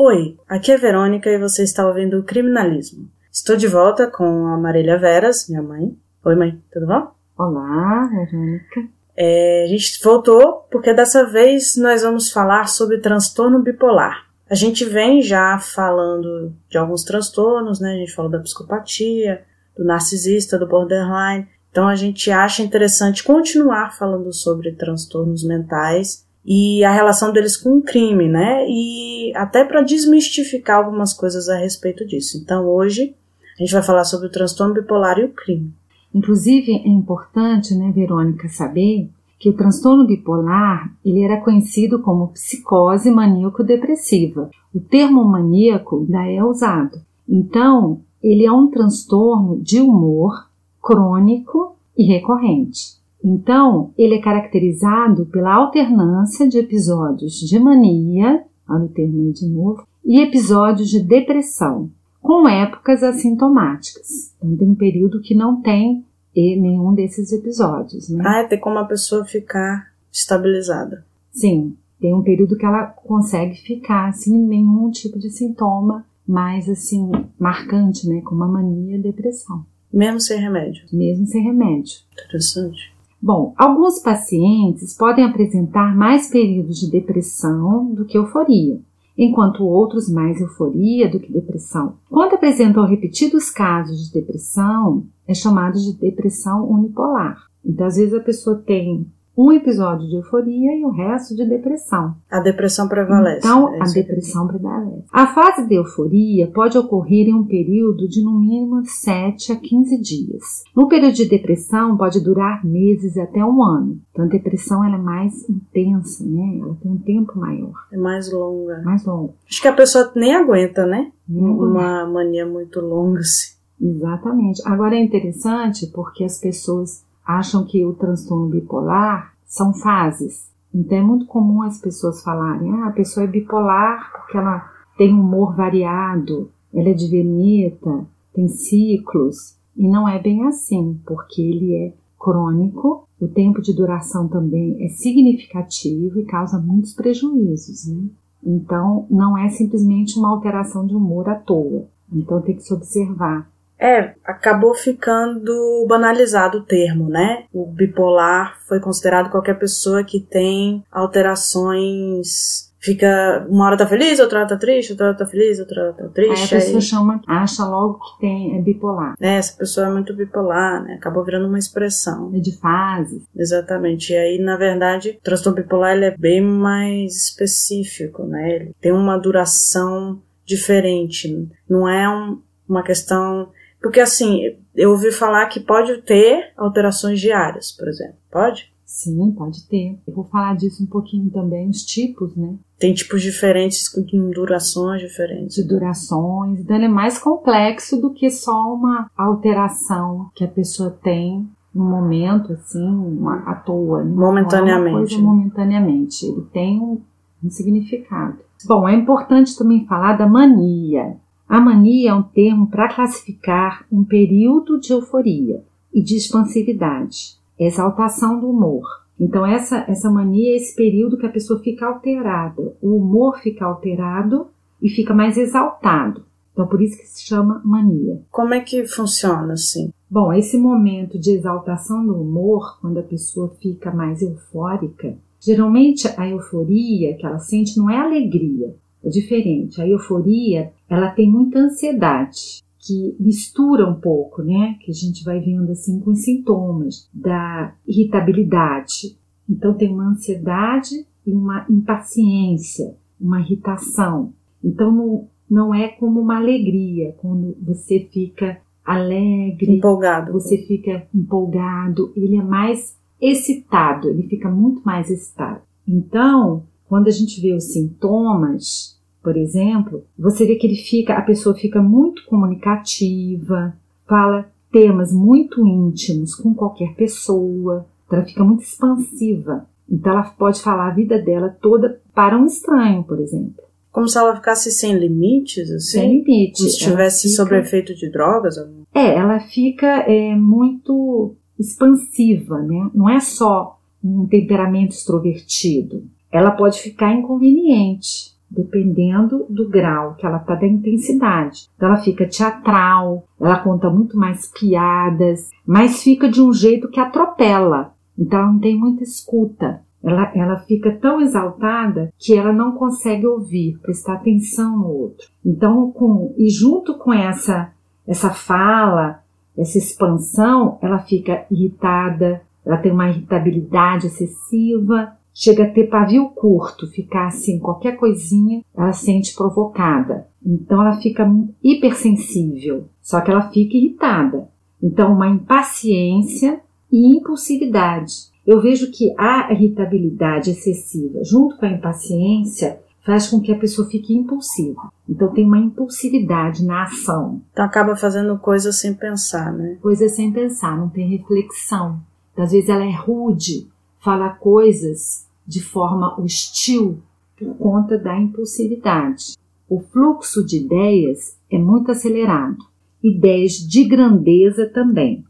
Oi, aqui é Verônica e você está ouvindo o Criminalismo. Estou de volta com a Marília Veras, minha mãe. Oi, mãe, tudo bom? Olá, Verônica. É, a gente voltou porque dessa vez nós vamos falar sobre transtorno bipolar. A gente vem já falando de alguns transtornos, né? A gente falou da psicopatia, do narcisista, do borderline. Então a gente acha interessante continuar falando sobre transtornos mentais e a relação deles com o crime, né? E até para desmistificar algumas coisas a respeito disso. Então hoje a gente vai falar sobre o transtorno bipolar e o crime. Inclusive é importante, né, Verônica, saber que o transtorno bipolar ele era conhecido como psicose maníaco-depressiva. O termo maníaco ainda é usado. Então, ele é um transtorno de humor crônico e recorrente. Então, ele é caracterizado pela alternância de episódios de mania, olha o termo aí de novo, e episódios de depressão, com épocas assintomáticas. Então, tem um período que não tem nenhum desses episódios. Né? Ah, tem como a pessoa ficar estabilizada. Sim, tem um período que ela consegue ficar sem nenhum tipo de sintoma mais assim marcante, né, como a mania e a depressão. Mesmo sem remédio. Mesmo sem remédio. Interessante. Bom, alguns pacientes podem apresentar mais períodos de depressão do que euforia, enquanto outros mais euforia do que depressão. Quando apresentam repetidos casos de depressão, é chamado de depressão unipolar. Então, às vezes a pessoa tem um episódio de euforia e o resto de depressão. A depressão prevalece. Então, é a depressão prevalece. A fase de euforia pode ocorrer em um período de no mínimo 7 a 15 dias. No período de depressão pode durar meses até um ano. Então, a depressão ela é mais intensa, né? Ela tem um tempo maior. É mais longa. Mais longa. Acho que a pessoa nem aguenta, né? Nem Uma mania muito longa, assim. Exatamente. Agora é interessante porque as pessoas acham que o transtorno bipolar são fases. Então é muito comum as pessoas falarem: ah, a pessoa é bipolar porque ela tem humor variado, ela é de Veneta, tem ciclos. E não é bem assim, porque ele é crônico, o tempo de duração também é significativo e causa muitos prejuízos, né? Então, não é simplesmente uma alteração de humor à toa. Então, tem que se observar é, acabou ficando banalizado o termo, né? O bipolar foi considerado qualquer pessoa que tem alterações fica uma hora tá feliz, outra hora tá triste, outra hora tá feliz, outra hora tá triste. Aí a pessoa aí... chama, acha logo que tem é bipolar. É, essa pessoa é muito bipolar, né? Acabou virando uma expressão. É de fase. Exatamente. E aí, na verdade, o transtorno bipolar ele é bem mais específico, né? Ele tem uma duração diferente. Não é um, uma questão porque assim, eu ouvi falar que pode ter alterações diárias, por exemplo. Pode? Sim, pode ter. Eu vou falar disso um pouquinho também, os tipos, né? Tem tipos diferentes, com durações diferentes. De durações. Então, ele é mais complexo do que só uma alteração que a pessoa tem no momento, assim, uma, à toa. Né? Momentaneamente. Coisa momentaneamente. Ele tem um, um significado. Bom, é importante também falar da mania. A mania é um termo para classificar um período de euforia e de expansividade, exaltação do humor. Então, essa, essa mania é esse período que a pessoa fica alterada, o humor fica alterado e fica mais exaltado. Então, por isso que se chama mania. Como é que funciona assim? Bom, esse momento de exaltação do humor, quando a pessoa fica mais eufórica, geralmente a euforia que ela sente não é alegria, é diferente. A euforia, ela tem muita ansiedade, que mistura um pouco, né? Que a gente vai vendo assim com os sintomas da irritabilidade. Então tem uma ansiedade e uma impaciência, uma irritação. Então não, não é como uma alegria, quando você fica alegre, empolgado. Você fica empolgado, ele é mais excitado, ele fica muito mais excitado. Então, quando a gente vê os sintomas, por exemplo, você vê que ele fica, a pessoa fica muito comunicativa, fala temas muito íntimos com qualquer pessoa, então ela fica muito expansiva. Então ela pode falar a vida dela toda para um estranho, por exemplo. Como se ela ficasse sem limites, assim? Sem limites. Como se estivesse fica... sob efeito de drogas? É, ela fica é, muito expansiva, né? Não é só um temperamento extrovertido. Ela pode ficar inconveniente dependendo do grau que ela está da intensidade. Então ela fica teatral, ela conta muito mais piadas, mas fica de um jeito que atropela. Então ela não tem muita escuta. Ela, ela fica tão exaltada que ela não consegue ouvir, prestar atenção no outro. Então, com, e junto com essa, essa fala, essa expansão, ela fica irritada, ela tem uma irritabilidade excessiva, chega a ter pavio curto, ficar assim, qualquer coisinha, ela sente provocada. Então ela fica hipersensível, só que ela fica irritada. Então, uma impaciência e impulsividade. Eu vejo que a irritabilidade excessiva, junto com a impaciência, faz com que a pessoa fique impulsiva. Então tem uma impulsividade na ação. Então acaba fazendo coisas sem pensar, né? Coisas sem pensar, não tem reflexão. Às vezes ela é rude, fala coisas de forma hostil por conta da impulsividade. O fluxo de ideias é muito acelerado, ideias de grandeza também.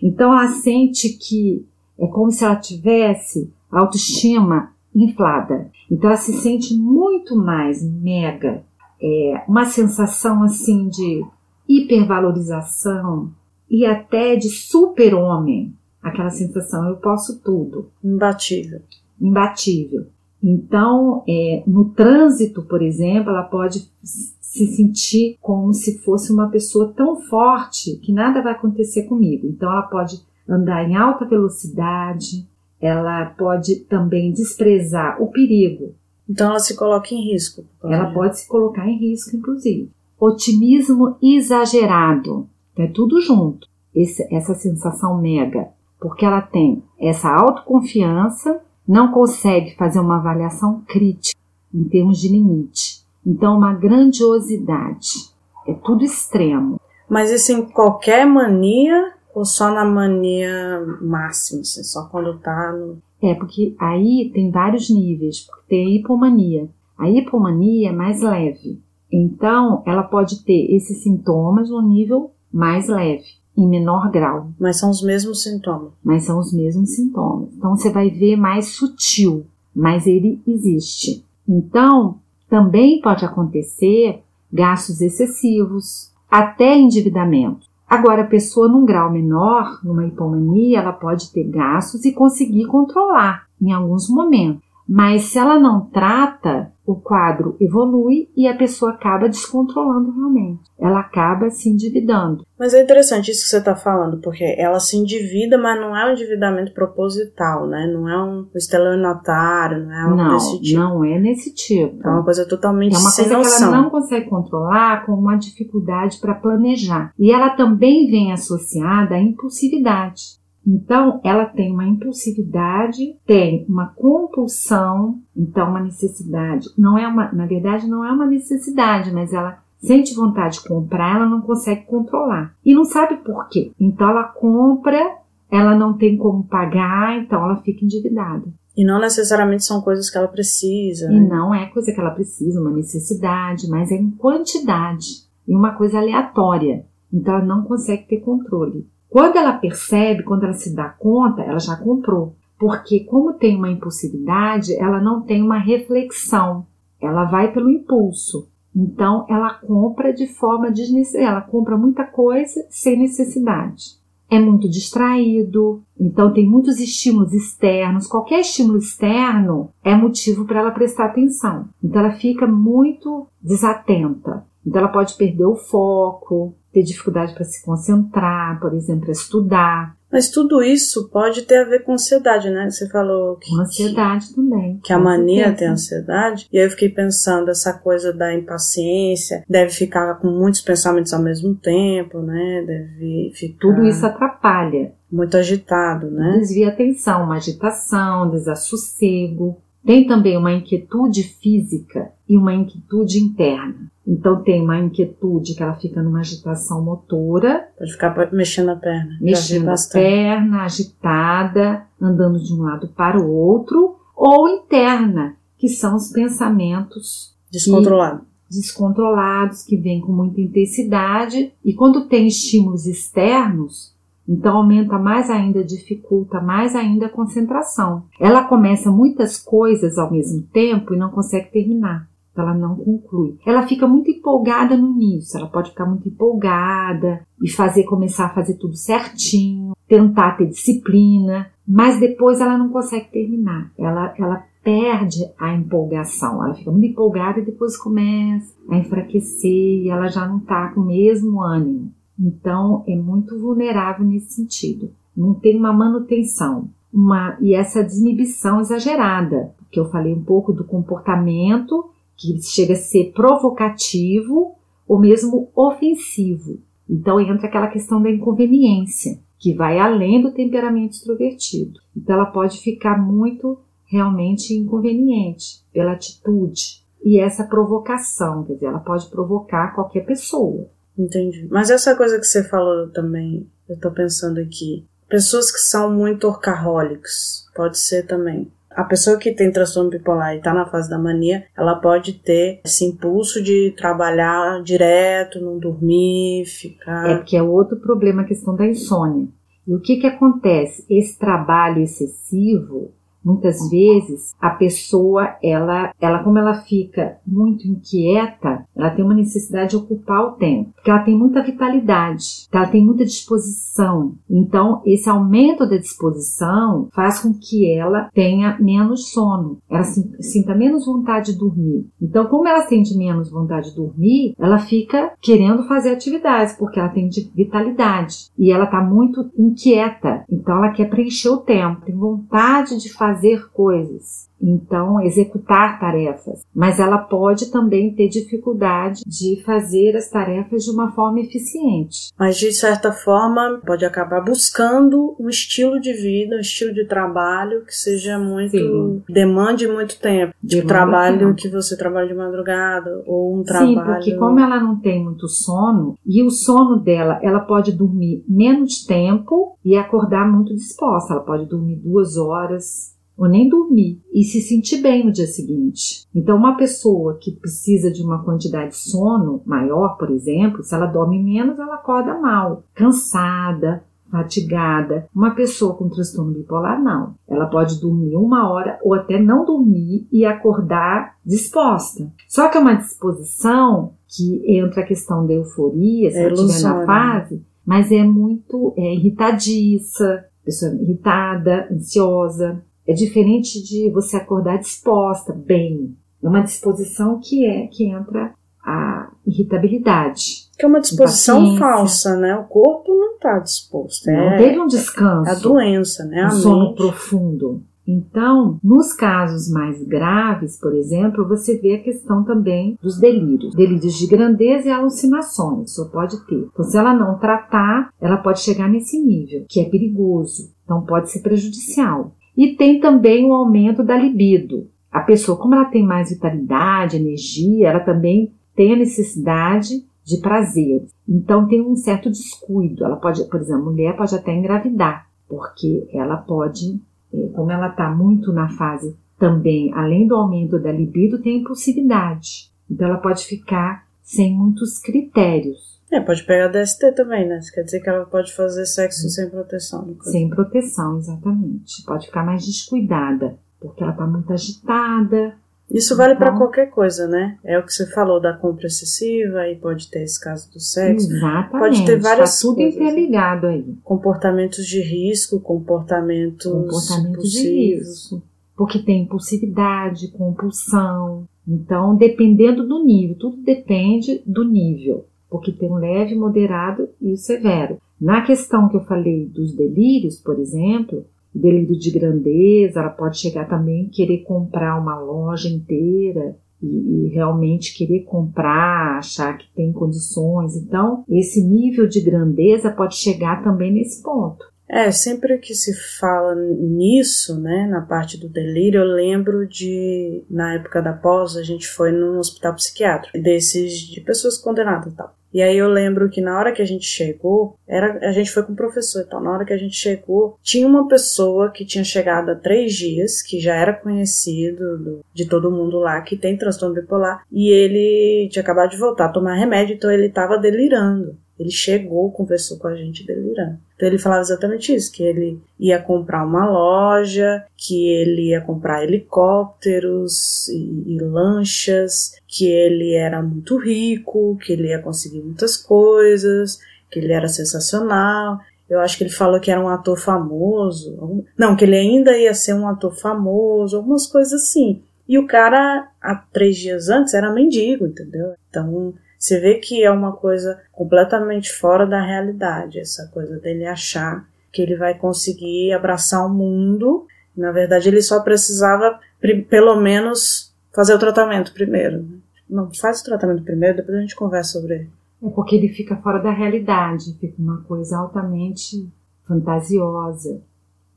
Então ela sente que é como se ela tivesse autoestima inflada. Então ela se sente muito mais mega, é, uma sensação assim de hipervalorização e até de super-homem. Aquela sensação, eu posso tudo. Imbatível. Imbatível. Então, é, no trânsito, por exemplo, ela pode se sentir como se fosse uma pessoa tão forte que nada vai acontecer comigo. Então, ela pode andar em alta velocidade, ela pode também desprezar o perigo. Então ela se coloca em risco. Ela pode se colocar em risco, inclusive. Otimismo exagerado. É tudo junto. Esse, essa sensação mega. Porque ela tem essa autoconfiança, não consegue fazer uma avaliação crítica em termos de limite. Então, uma grandiosidade. É tudo extremo. Mas isso em qualquer mania ou só na mania máxima, assim, só quando tá no. É, porque aí tem vários níveis, porque tem a hipomania. A hipomania é mais leve. Então, ela pode ter esses sintomas no nível mais leve, em menor grau. Mas são os mesmos sintomas. Mas são os mesmos sintomas. Então, você vai ver mais sutil, mas ele existe. Então, também pode acontecer gastos excessivos, até endividamento. Agora, a pessoa num grau menor, numa hipomania, ela pode ter gastos e conseguir controlar em alguns momentos. Mas se ela não trata, o quadro evolui e a pessoa acaba descontrolando realmente. Ela acaba se endividando. Mas é interessante isso que você está falando, porque ela se endivida, mas não é um endividamento proposital, né? Não é um estelionatário, não é algo não, desse tipo. Não, é nesse tipo. É uma coisa totalmente É uma sem coisa noção. que ela não consegue controlar com uma dificuldade para planejar. E ela também vem associada à impulsividade. Então, ela tem uma impulsividade, tem uma compulsão, então uma necessidade. Não é uma, na verdade, não é uma necessidade, mas ela sente vontade de comprar, ela não consegue controlar. E não sabe por quê. Então ela compra, ela não tem como pagar, então ela fica endividada. E não necessariamente são coisas que ela precisa. E né? não é coisa que ela precisa, uma necessidade, mas é em quantidade e uma coisa aleatória. Então ela não consegue ter controle. Quando ela percebe, quando ela se dá conta, ela já comprou. Porque, como tem uma impulsividade, ela não tem uma reflexão. Ela vai pelo impulso. Então, ela compra de forma desnecessária. Ela compra muita coisa sem necessidade. É muito distraído, então tem muitos estímulos externos. Qualquer estímulo externo é motivo para ela prestar atenção. Então, ela fica muito desatenta. Então, ela pode perder o foco, ter dificuldade para se concentrar, por exemplo, para estudar. Mas tudo isso pode ter a ver com ansiedade, né? Você falou que, Com ansiedade também. que a mania tem ansiedade. E aí eu fiquei pensando, essa coisa da impaciência, deve ficar com muitos pensamentos ao mesmo tempo, né? Deve ficar Tudo isso atrapalha. muito agitado, né? Desvia a atenção, uma agitação, desassossego. Tem também uma inquietude física e uma inquietude interna. Então tem uma inquietude que ela fica numa agitação motora, Pode ficar mexendo a perna. Mexendo a perna, agitada, andando de um lado para o outro, ou interna, que são os pensamentos Descontrolado. descontrolados que vêm com muita intensidade e quando tem estímulos externos, então aumenta mais ainda, dificulta mais ainda a concentração. Ela começa muitas coisas ao mesmo tempo e não consegue terminar. Ela não conclui. Ela fica muito empolgada no início, ela pode ficar muito empolgada e fazer começar a fazer tudo certinho, tentar ter disciplina, mas depois ela não consegue terminar. Ela, ela perde a empolgação, ela fica muito empolgada e depois começa a enfraquecer e ela já não está com o mesmo ânimo. Então é muito vulnerável nesse sentido. Não tem uma manutenção. Uma, e essa desinibição exagerada, que eu falei um pouco do comportamento que chega a ser provocativo ou mesmo ofensivo. Então entra aquela questão da inconveniência, que vai além do temperamento extrovertido. Então ela pode ficar muito realmente inconveniente pela atitude e essa provocação, quer dizer, ela pode provocar qualquer pessoa. Entendi. Mas essa coisa que você falou também, eu tô pensando aqui, pessoas que são muito orcaholics, pode ser também a pessoa que tem transtorno bipolar e está na fase da mania, ela pode ter esse impulso de trabalhar direto, não dormir, ficar. É porque é outro problema a questão da insônia. E o que, que acontece? Esse trabalho excessivo Muitas vezes a pessoa, ela, ela como ela fica muito inquieta, ela tem uma necessidade de ocupar o tempo, porque ela tem muita vitalidade, ela tem muita disposição. Então, esse aumento da disposição faz com que ela tenha menos sono, ela sinta menos vontade de dormir. Então, como ela sente menos vontade de dormir, ela fica querendo fazer atividades, porque ela tem vitalidade e ela está muito inquieta. Então, ela quer preencher o tempo, tem vontade de fazer fazer coisas, então executar tarefas, mas ela pode também ter dificuldade de fazer as tarefas de uma forma eficiente. Mas de certa forma pode acabar buscando um estilo de vida, um estilo de trabalho que seja muito Sim. demande muito tempo, de tipo, trabalho tempo. que você trabalha de madrugada ou um trabalho. Sim, porque como ela não tem muito sono e o sono dela, ela pode dormir menos tempo e acordar muito disposta. Ela pode dormir duas horas ou nem dormir e se sentir bem no dia seguinte. Então, uma pessoa que precisa de uma quantidade de sono maior, por exemplo, se ela dorme menos, ela acorda mal, cansada, fatigada. Uma pessoa com transtorno bipolar, não. Ela pode dormir uma hora ou até não dormir e acordar disposta. Só que é uma disposição que entra a questão da euforia, se é ela estiver na fase, mas é muito é, irritadiça, pessoa irritada, ansiosa. É diferente de você acordar disposta, bem. É uma disposição que é que entra a irritabilidade. Que é uma disposição falsa, né? O corpo não está disposto. Não é, teve um descanso. É a doença, né? Um sono profundo. Então, nos casos mais graves, por exemplo, você vê a questão também dos delírios. Delírios de grandeza e alucinações, só pode ter. Então, se ela não tratar, ela pode chegar nesse nível, que é perigoso. Então, pode ser prejudicial. E tem também o aumento da libido. A pessoa, como ela tem mais vitalidade, energia, ela também tem a necessidade de prazer. Então tem um certo descuido. Ela pode, por exemplo, a mulher pode até engravidar, porque ela pode, é, como ela está muito na fase também, além do aumento da libido, tem impulsividade. Então ela pode ficar sem muitos critérios. É, pode pegar DST também, né? Isso quer dizer que ela pode fazer sexo sem proteção. Sem proteção, exatamente. Pode ficar mais descuidada, porque ela tá muito agitada. Isso vale então, para qualquer coisa, né? É o que você falou da compra excessiva, aí pode ter esse caso do sexo. Exatamente. Pode ter várias tá tudo coisas. interligado aí. Comportamentos de risco, comportamentos, comportamentos de risco. Porque tem impulsividade, compulsão. Então, dependendo do nível, tudo depende do nível porque tem o leve, moderado e o severo. Na questão que eu falei dos delírios, por exemplo, o delírio de grandeza, ela pode chegar também querer comprar uma loja inteira e, e, realmente querer comprar, achar que tem condições. Então, esse nível de grandeza pode chegar também nesse ponto. É, sempre que se fala nisso, né, na parte do delírio, eu lembro de, na época da pós, a gente foi num hospital psiquiátrico, desses de pessoas condenadas e tal. E aí eu lembro que na hora que a gente chegou, era, a gente foi com o professor e tal. Na hora que a gente chegou, tinha uma pessoa que tinha chegado há três dias, que já era conhecido do, de todo mundo lá, que tem transtorno bipolar, e ele tinha acabado de voltar a tomar remédio, então ele estava delirando. Ele chegou, conversou com a gente delirando. Então ele falava exatamente isso, que ele ia comprar uma loja, que ele ia comprar helicópteros e, e lanchas, que ele era muito rico, que ele ia conseguir muitas coisas, que ele era sensacional. Eu acho que ele falou que era um ator famoso. Não, que ele ainda ia ser um ator famoso, algumas coisas assim. E o cara, há três dias antes, era mendigo, entendeu? Então, você vê que é uma coisa completamente fora da realidade, essa coisa dele achar que ele vai conseguir abraçar o mundo. Na verdade, ele só precisava, pelo menos, fazer o tratamento primeiro. Não, faz o tratamento primeiro, depois a gente conversa sobre ele. É porque ele fica fora da realidade, fica uma coisa altamente fantasiosa.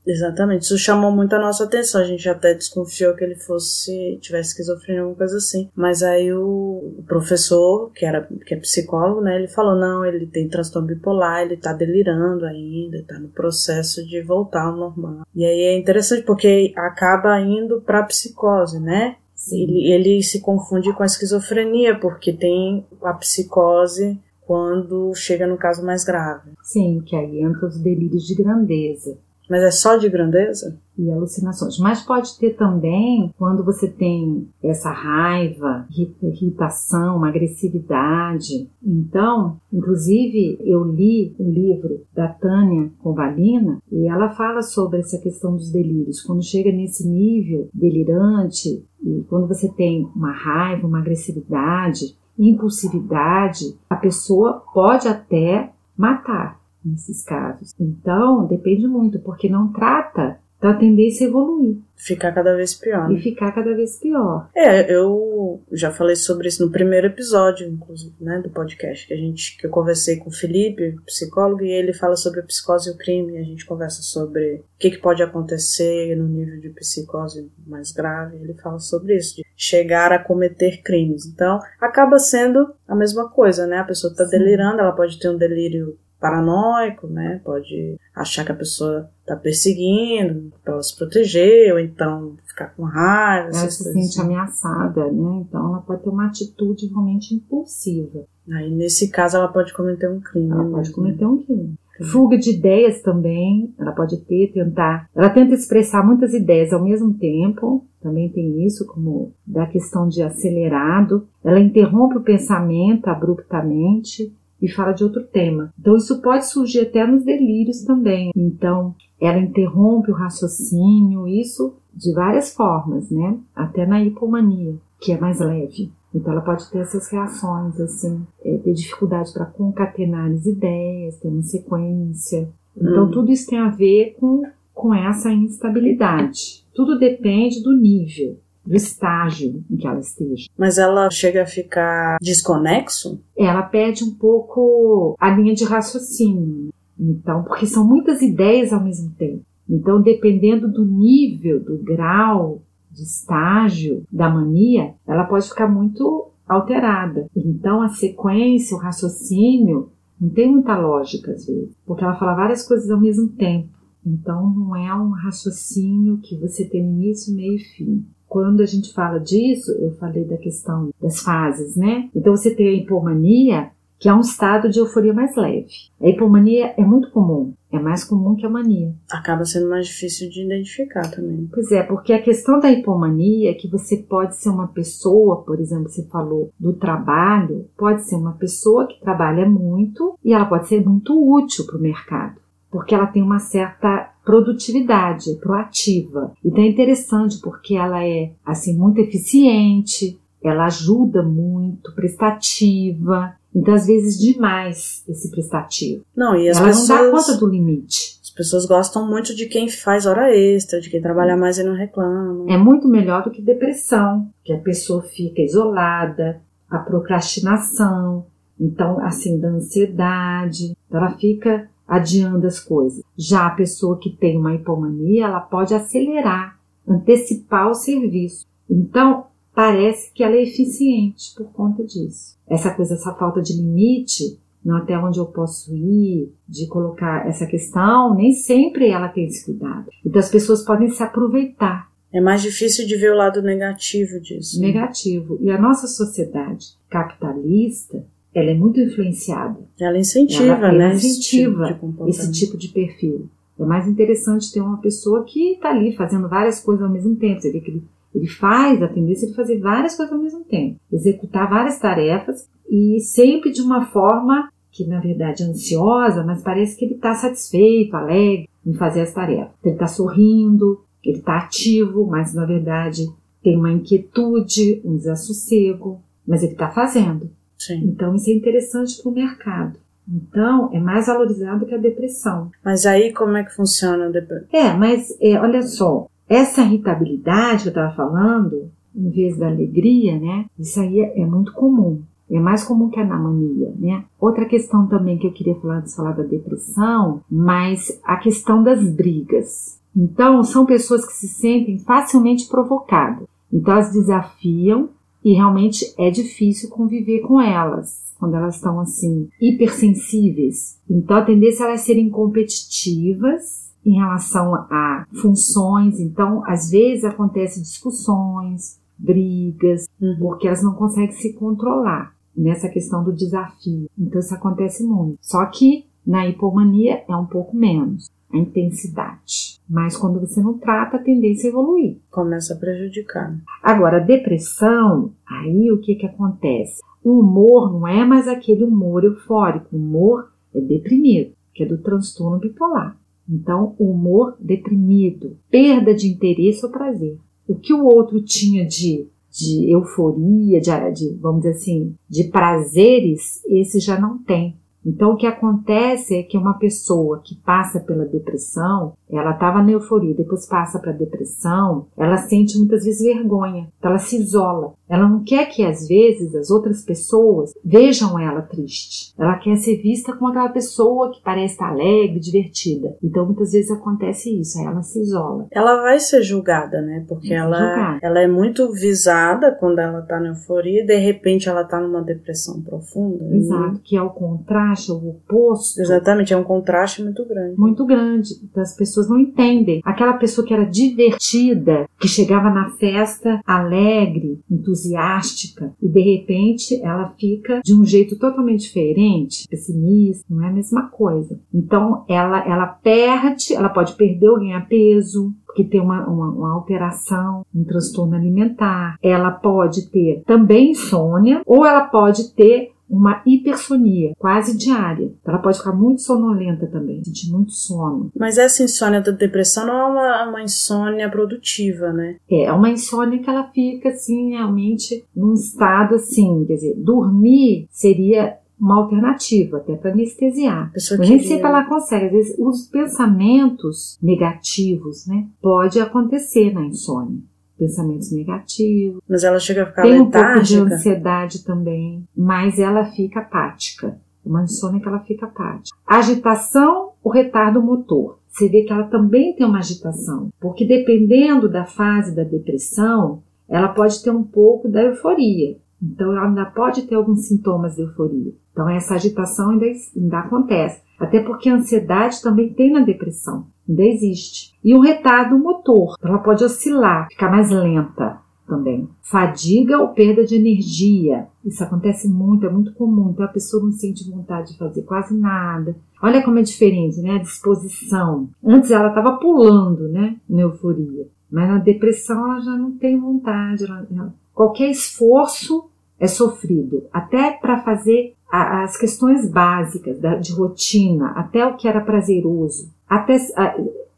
Exatamente, isso chamou muito a nossa atenção. A gente até desconfiou que ele fosse tivesse esquizofrenia, alguma coisa assim. Mas aí o, professor, que era que é psicólogo, né, ele falou: não, ele tem transtorno bipolar, ele tá delirando ainda, tá no processo de voltar ao normal. E aí é interessante porque acaba indo pra psicose, né? Ele, ele se confunde com a esquizofrenia, porque tem a psicose quando chega no caso mais grave. Sim, que aí entra os delírios de grandeza. Mas é só de grandeza? E alucinações. Mas pode ter também quando você tem essa raiva, irritação, uma agressividade. Então, inclusive, eu li o um livro da Tânia Convalina e ela fala sobre essa questão dos delírios. Quando chega nesse nível delirante e quando você tem uma raiva, uma agressividade, impulsividade, a pessoa pode até matar nesses casos. Então, depende muito, porque não trata da tendência a evoluir. Ficar cada vez pior. Né? E ficar cada vez pior. É, eu já falei sobre isso no primeiro episódio, inclusive, né, do podcast, que a gente que eu conversei com o Felipe, psicólogo, e ele fala sobre a psicose e o crime, a gente conversa sobre o que, que pode acontecer no nível de psicose mais grave, ele fala sobre isso, de chegar a cometer crimes. Então, acaba sendo a mesma coisa, né? A pessoa está delirando, ela pode ter um delírio paranoico, né? Pode achar que a pessoa está perseguindo para ela se proteger, ou então ficar com raiva. Ela se sente assim. ameaçada, né? Então ela pode ter uma atitude realmente impulsiva. Aí nesse caso ela pode cometer um crime. Ela pode cometer um crime. Fuga de ideias também, ela pode ter, tentar. Ela tenta expressar muitas ideias ao mesmo tempo, também tem isso, como da questão de acelerado. Ela interrompe o pensamento abruptamente, e fala de outro tema. Então, isso pode surgir até nos delírios também. Então, ela interrompe o raciocínio, isso de várias formas, né? Até na hipomania, que é mais leve. Então, ela pode ter essas reações, assim, é, ter dificuldade para concatenar as ideias, ter uma sequência. Então, hum. tudo isso tem a ver com, com essa instabilidade. Tudo depende do nível do estágio em que ela esteja. Mas ela chega a ficar desconexo? Ela perde um pouco a linha de raciocínio. Então, porque são muitas ideias ao mesmo tempo. Então, dependendo do nível, do grau de estágio da mania, ela pode ficar muito alterada. Então, a sequência, o raciocínio, não tem muita lógica às vezes, porque ela fala várias coisas ao mesmo tempo. Então, não é um raciocínio que você tem início, meio e fim. Quando a gente fala disso, eu falei da questão das fases, né? Então você tem a hipomania, que é um estado de euforia mais leve. A hipomania é muito comum, é mais comum que a mania. Acaba sendo mais difícil de identificar também. Pois é, porque a questão da hipomania é que você pode ser uma pessoa, por exemplo, você falou do trabalho, pode ser uma pessoa que trabalha muito e ela pode ser muito útil para o mercado, porque ela tem uma certa produtividade, proativa. Então é interessante porque ela é assim muito eficiente, ela ajuda muito, prestativa. Então às vezes demais esse prestativo. Não, e as ela pessoas não dá conta do limite. As pessoas gostam muito de quem faz hora extra, de quem trabalha mais e não reclama. É muito melhor do que depressão, que a pessoa fica isolada, a procrastinação, então assim da ansiedade, então, ela fica adiando as coisas. Já a pessoa que tem uma hipomania, ela pode acelerar, antecipar o serviço. Então, parece que ela é eficiente por conta disso. Essa coisa, essa falta de limite, não até onde eu posso ir, de colocar essa questão, nem sempre ela tem esse cuidado. Então as pessoas podem se aproveitar. É mais difícil de ver o lado negativo disso. Negativo. E a nossa sociedade capitalista, ela é muito influenciada. Ela incentiva, ela, né? Ela incentiva esse tipo, de esse tipo de perfil. É mais interessante ter uma pessoa que está ali fazendo várias coisas ao mesmo tempo. Você vê que ele, ele faz a tendência de fazer várias coisas ao mesmo tempo, executar várias tarefas e sempre de uma forma que na verdade é ansiosa, mas parece que ele está satisfeito, alegre em fazer as tarefas. Ele está sorrindo, ele está ativo, mas na verdade tem uma inquietude, um desassossego, mas ele está fazendo. Sim. Então isso é interessante para o mercado. Então, é mais valorizado que a depressão. Mas aí como é que funciona depois? É, mas é, olha só, essa irritabilidade que eu estava falando, em vez da alegria, né? Isso aí é, é, muito comum. É mais comum que a mania, né? Outra questão também que eu queria falar antes de falar da depressão, mas a questão das brigas. Então, são pessoas que se sentem facilmente provocadas. Então, elas desafiam e realmente é difícil conviver com elas quando elas estão assim hipersensíveis. Então a tendência é elas serem competitivas em relação a funções. Então às vezes acontecem discussões, brigas, uhum. porque elas não conseguem se controlar nessa questão do desafio. Então isso acontece muito. Só que na hipomania é um pouco menos a intensidade. Mas quando você não trata, a tendência é evoluir. Começa a prejudicar. Agora, a depressão, aí o que, que acontece? O humor não é mais aquele humor eufórico, o humor é deprimido, que é do transtorno bipolar. Então, o humor deprimido, perda de interesse ou prazer. O que o outro tinha de, de euforia, de, de, vamos dizer assim, de prazeres, esse já não tem. Então, o que acontece é que uma pessoa que passa pela depressão, ela estava na euforia, depois passa para depressão, ela sente muitas vezes vergonha, então ela se isola. Ela não quer que às vezes as outras pessoas vejam ela triste. Ela quer ser vista como aquela pessoa que parece estar alegre, divertida. Então muitas vezes acontece isso, aí ela se isola. Ela vai ser julgada, né? Porque ela, ela é muito visada quando ela está na euforia e de repente ela está numa depressão profunda. Exato, que é o contraste, o oposto. Exatamente, é um contraste muito grande. Muito grande. Então, as pessoas não entendem. Aquela pessoa que era divertida, que chegava na festa alegre, entusiasmada, entusiástica e de repente ela fica de um jeito totalmente diferente, pessimista, não é a mesma coisa. Então ela ela perde, ela pode perder ou ganhar peso, porque tem uma, uma, uma, alteração, um transtorno alimentar. Ela pode ter também insônia, ou ela pode ter uma hipersonia quase diária. Ela pode ficar muito sonolenta também, sentir muito sono. Mas essa insônia da depressão não é uma, uma insônia produtiva, né? É, é uma insônia que ela fica assim, realmente num estado assim, quer dizer, dormir seria uma alternativa, até para anestesiar. Mas queria... nem sempre ela consegue. Às vezes, os pensamentos negativos, né? Pode acontecer na insônia pensamentos negativos. Mas ela chega a ficar Tem letárgica. um pouco de ansiedade também, mas ela fica apática. Uma insônia que ela fica apática. Agitação ou retardo motor. Você vê que ela também tem uma agitação, porque dependendo da fase da depressão, ela pode ter um pouco da euforia. Então, ela ainda pode ter alguns sintomas de euforia. Então, essa agitação ainda, ainda acontece. Até porque a ansiedade também tem na depressão ainda existe. E o retardo motor, ela pode oscilar, ficar mais lenta também. Fadiga ou perda de energia. Isso acontece muito, é muito comum. Então a pessoa não sente vontade de fazer quase nada. Olha como é diferente, né? A disposição. Antes ela estava pulando, né? Na euforia. Mas na depressão ela já não tem vontade. Ela, ela, qualquer esforço é sofrido. Até para fazer a, as questões básicas da, de rotina, até o que era prazeroso até,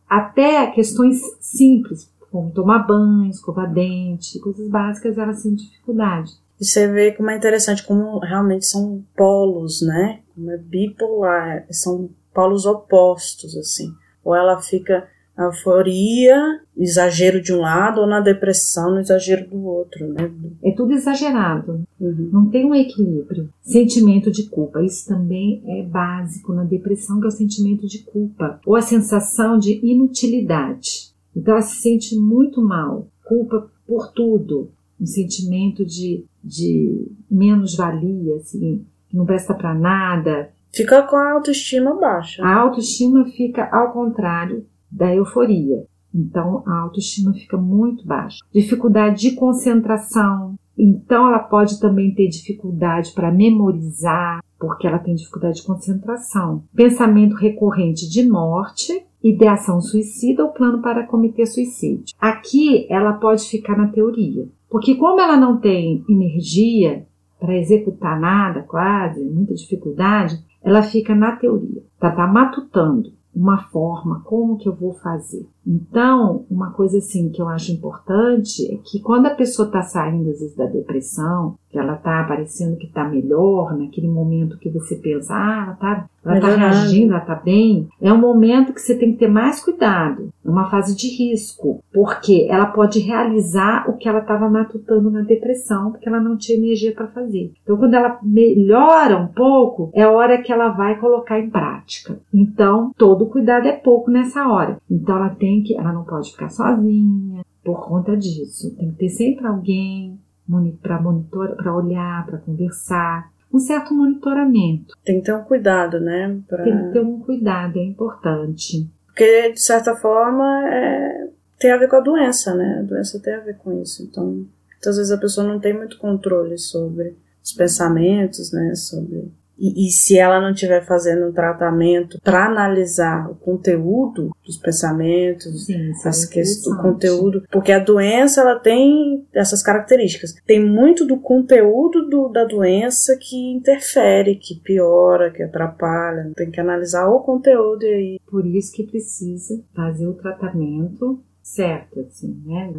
até questões simples, como tomar banho, escovar dente, coisas básicas, ela sem dificuldade. E você vê como é interessante como realmente são polos, né? Como é bipolar, são polos opostos, assim. Ou ela fica na euforia, exagero de um lado, ou na depressão, no exagero do outro, né? É tudo exagerado. Uhum. Não tem um equilíbrio. Sentimento de culpa. Isso também é básico na depressão, que é o sentimento de culpa. Ou a sensação de inutilidade. Então ela se sente muito mal. Culpa por tudo. Um sentimento de, de menos-valia, assim, não presta para nada. Fica com a autoestima baixa. A autoestima fica ao contrário da euforia. Então a autoestima fica muito baixa. Dificuldade de concentração. Então ela pode também ter dificuldade para memorizar, porque ela tem dificuldade de concentração. Pensamento recorrente de morte, ideação suicida ou plano para cometer suicídio. Aqui ela pode ficar na teoria, porque como ela não tem energia para executar nada, quase, muita dificuldade, ela fica na teoria, tá, tá matutando uma forma, como que eu vou fazer. Então, uma coisa assim que eu acho importante é que quando a pessoa está saindo às vezes da depressão, que ela está parecendo que está melhor, naquele momento que você pensa, ah, ela está ela tá reagindo, ela está bem, é um momento que você tem que ter mais cuidado. É uma fase de risco, porque ela pode realizar o que ela estava matutando na depressão, porque ela não tinha energia para fazer. Então, quando ela melhora um pouco, é a hora que ela vai colocar em prática. Então, todo cuidado é pouco nessa hora. Então, ela tem que, ela não pode ficar sozinha por conta disso. Tem que ter sempre alguém para monitor, para olhar, para conversar, um certo monitoramento. Tem que ter um cuidado, né? Pra... Tem que ter um cuidado, é importante. Porque, de certa forma, é... tem a ver com a doença, né? A doença tem a ver com isso. Então, muitas vezes a pessoa não tem muito controle sobre os pensamentos, né? Sobre e, e, se ela não estiver fazendo um tratamento para analisar o conteúdo dos pensamentos, Sim, as questões, o conteúdo, porque a doença ela tem essas características. Tem muito do conteúdo do, da doença que interfere, que piora, que atrapalha. Tem que analisar o conteúdo e aí. Por isso que precisa fazer o tratamento certo, assim, né?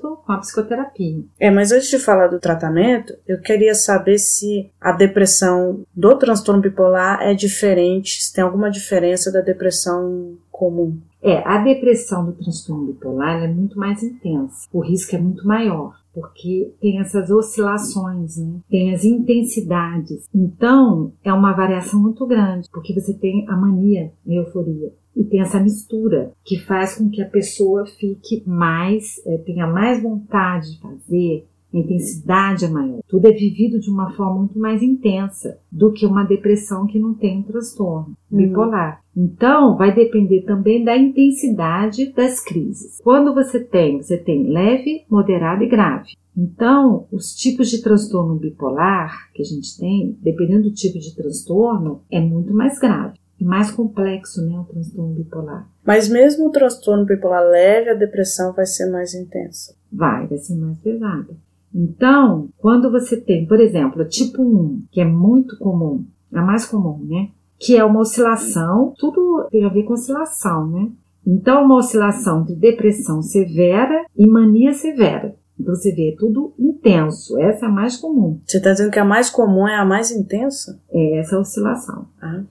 Com a psicoterapia. É, mas antes de falar do tratamento, eu queria saber se a depressão do transtorno bipolar é diferente, se tem alguma diferença da depressão comum. É, a depressão do transtorno bipolar é muito mais intensa, o risco é muito maior porque tem essas oscilações, né? tem as intensidades. Então, é uma variação muito grande, porque você tem a mania, a euforia e tem essa mistura que faz com que a pessoa fique mais, é, tenha mais vontade de fazer, a intensidade é maior. Tudo é vivido de uma forma muito mais intensa do que uma depressão que não tem um transtorno uhum. bipolar. Então, vai depender também da intensidade das crises. Quando você tem, você tem leve, moderado e grave. Então, os tipos de transtorno bipolar que a gente tem, dependendo do tipo de transtorno, é muito mais grave é mais complexo, né, o transtorno bipolar. Mas mesmo o transtorno bipolar leve, a depressão vai ser mais intensa. Vai, vai ser mais pesada. Então, quando você tem, por exemplo, tipo 1, que é muito comum, é a mais comum, né? Que é uma oscilação, tudo tem a ver com oscilação, né? Então, uma oscilação de depressão severa e mania severa. Então, você vê, é tudo intenso. Essa é a mais comum. Você está dizendo que a mais comum é a mais intensa? É essa oscilação. Ah.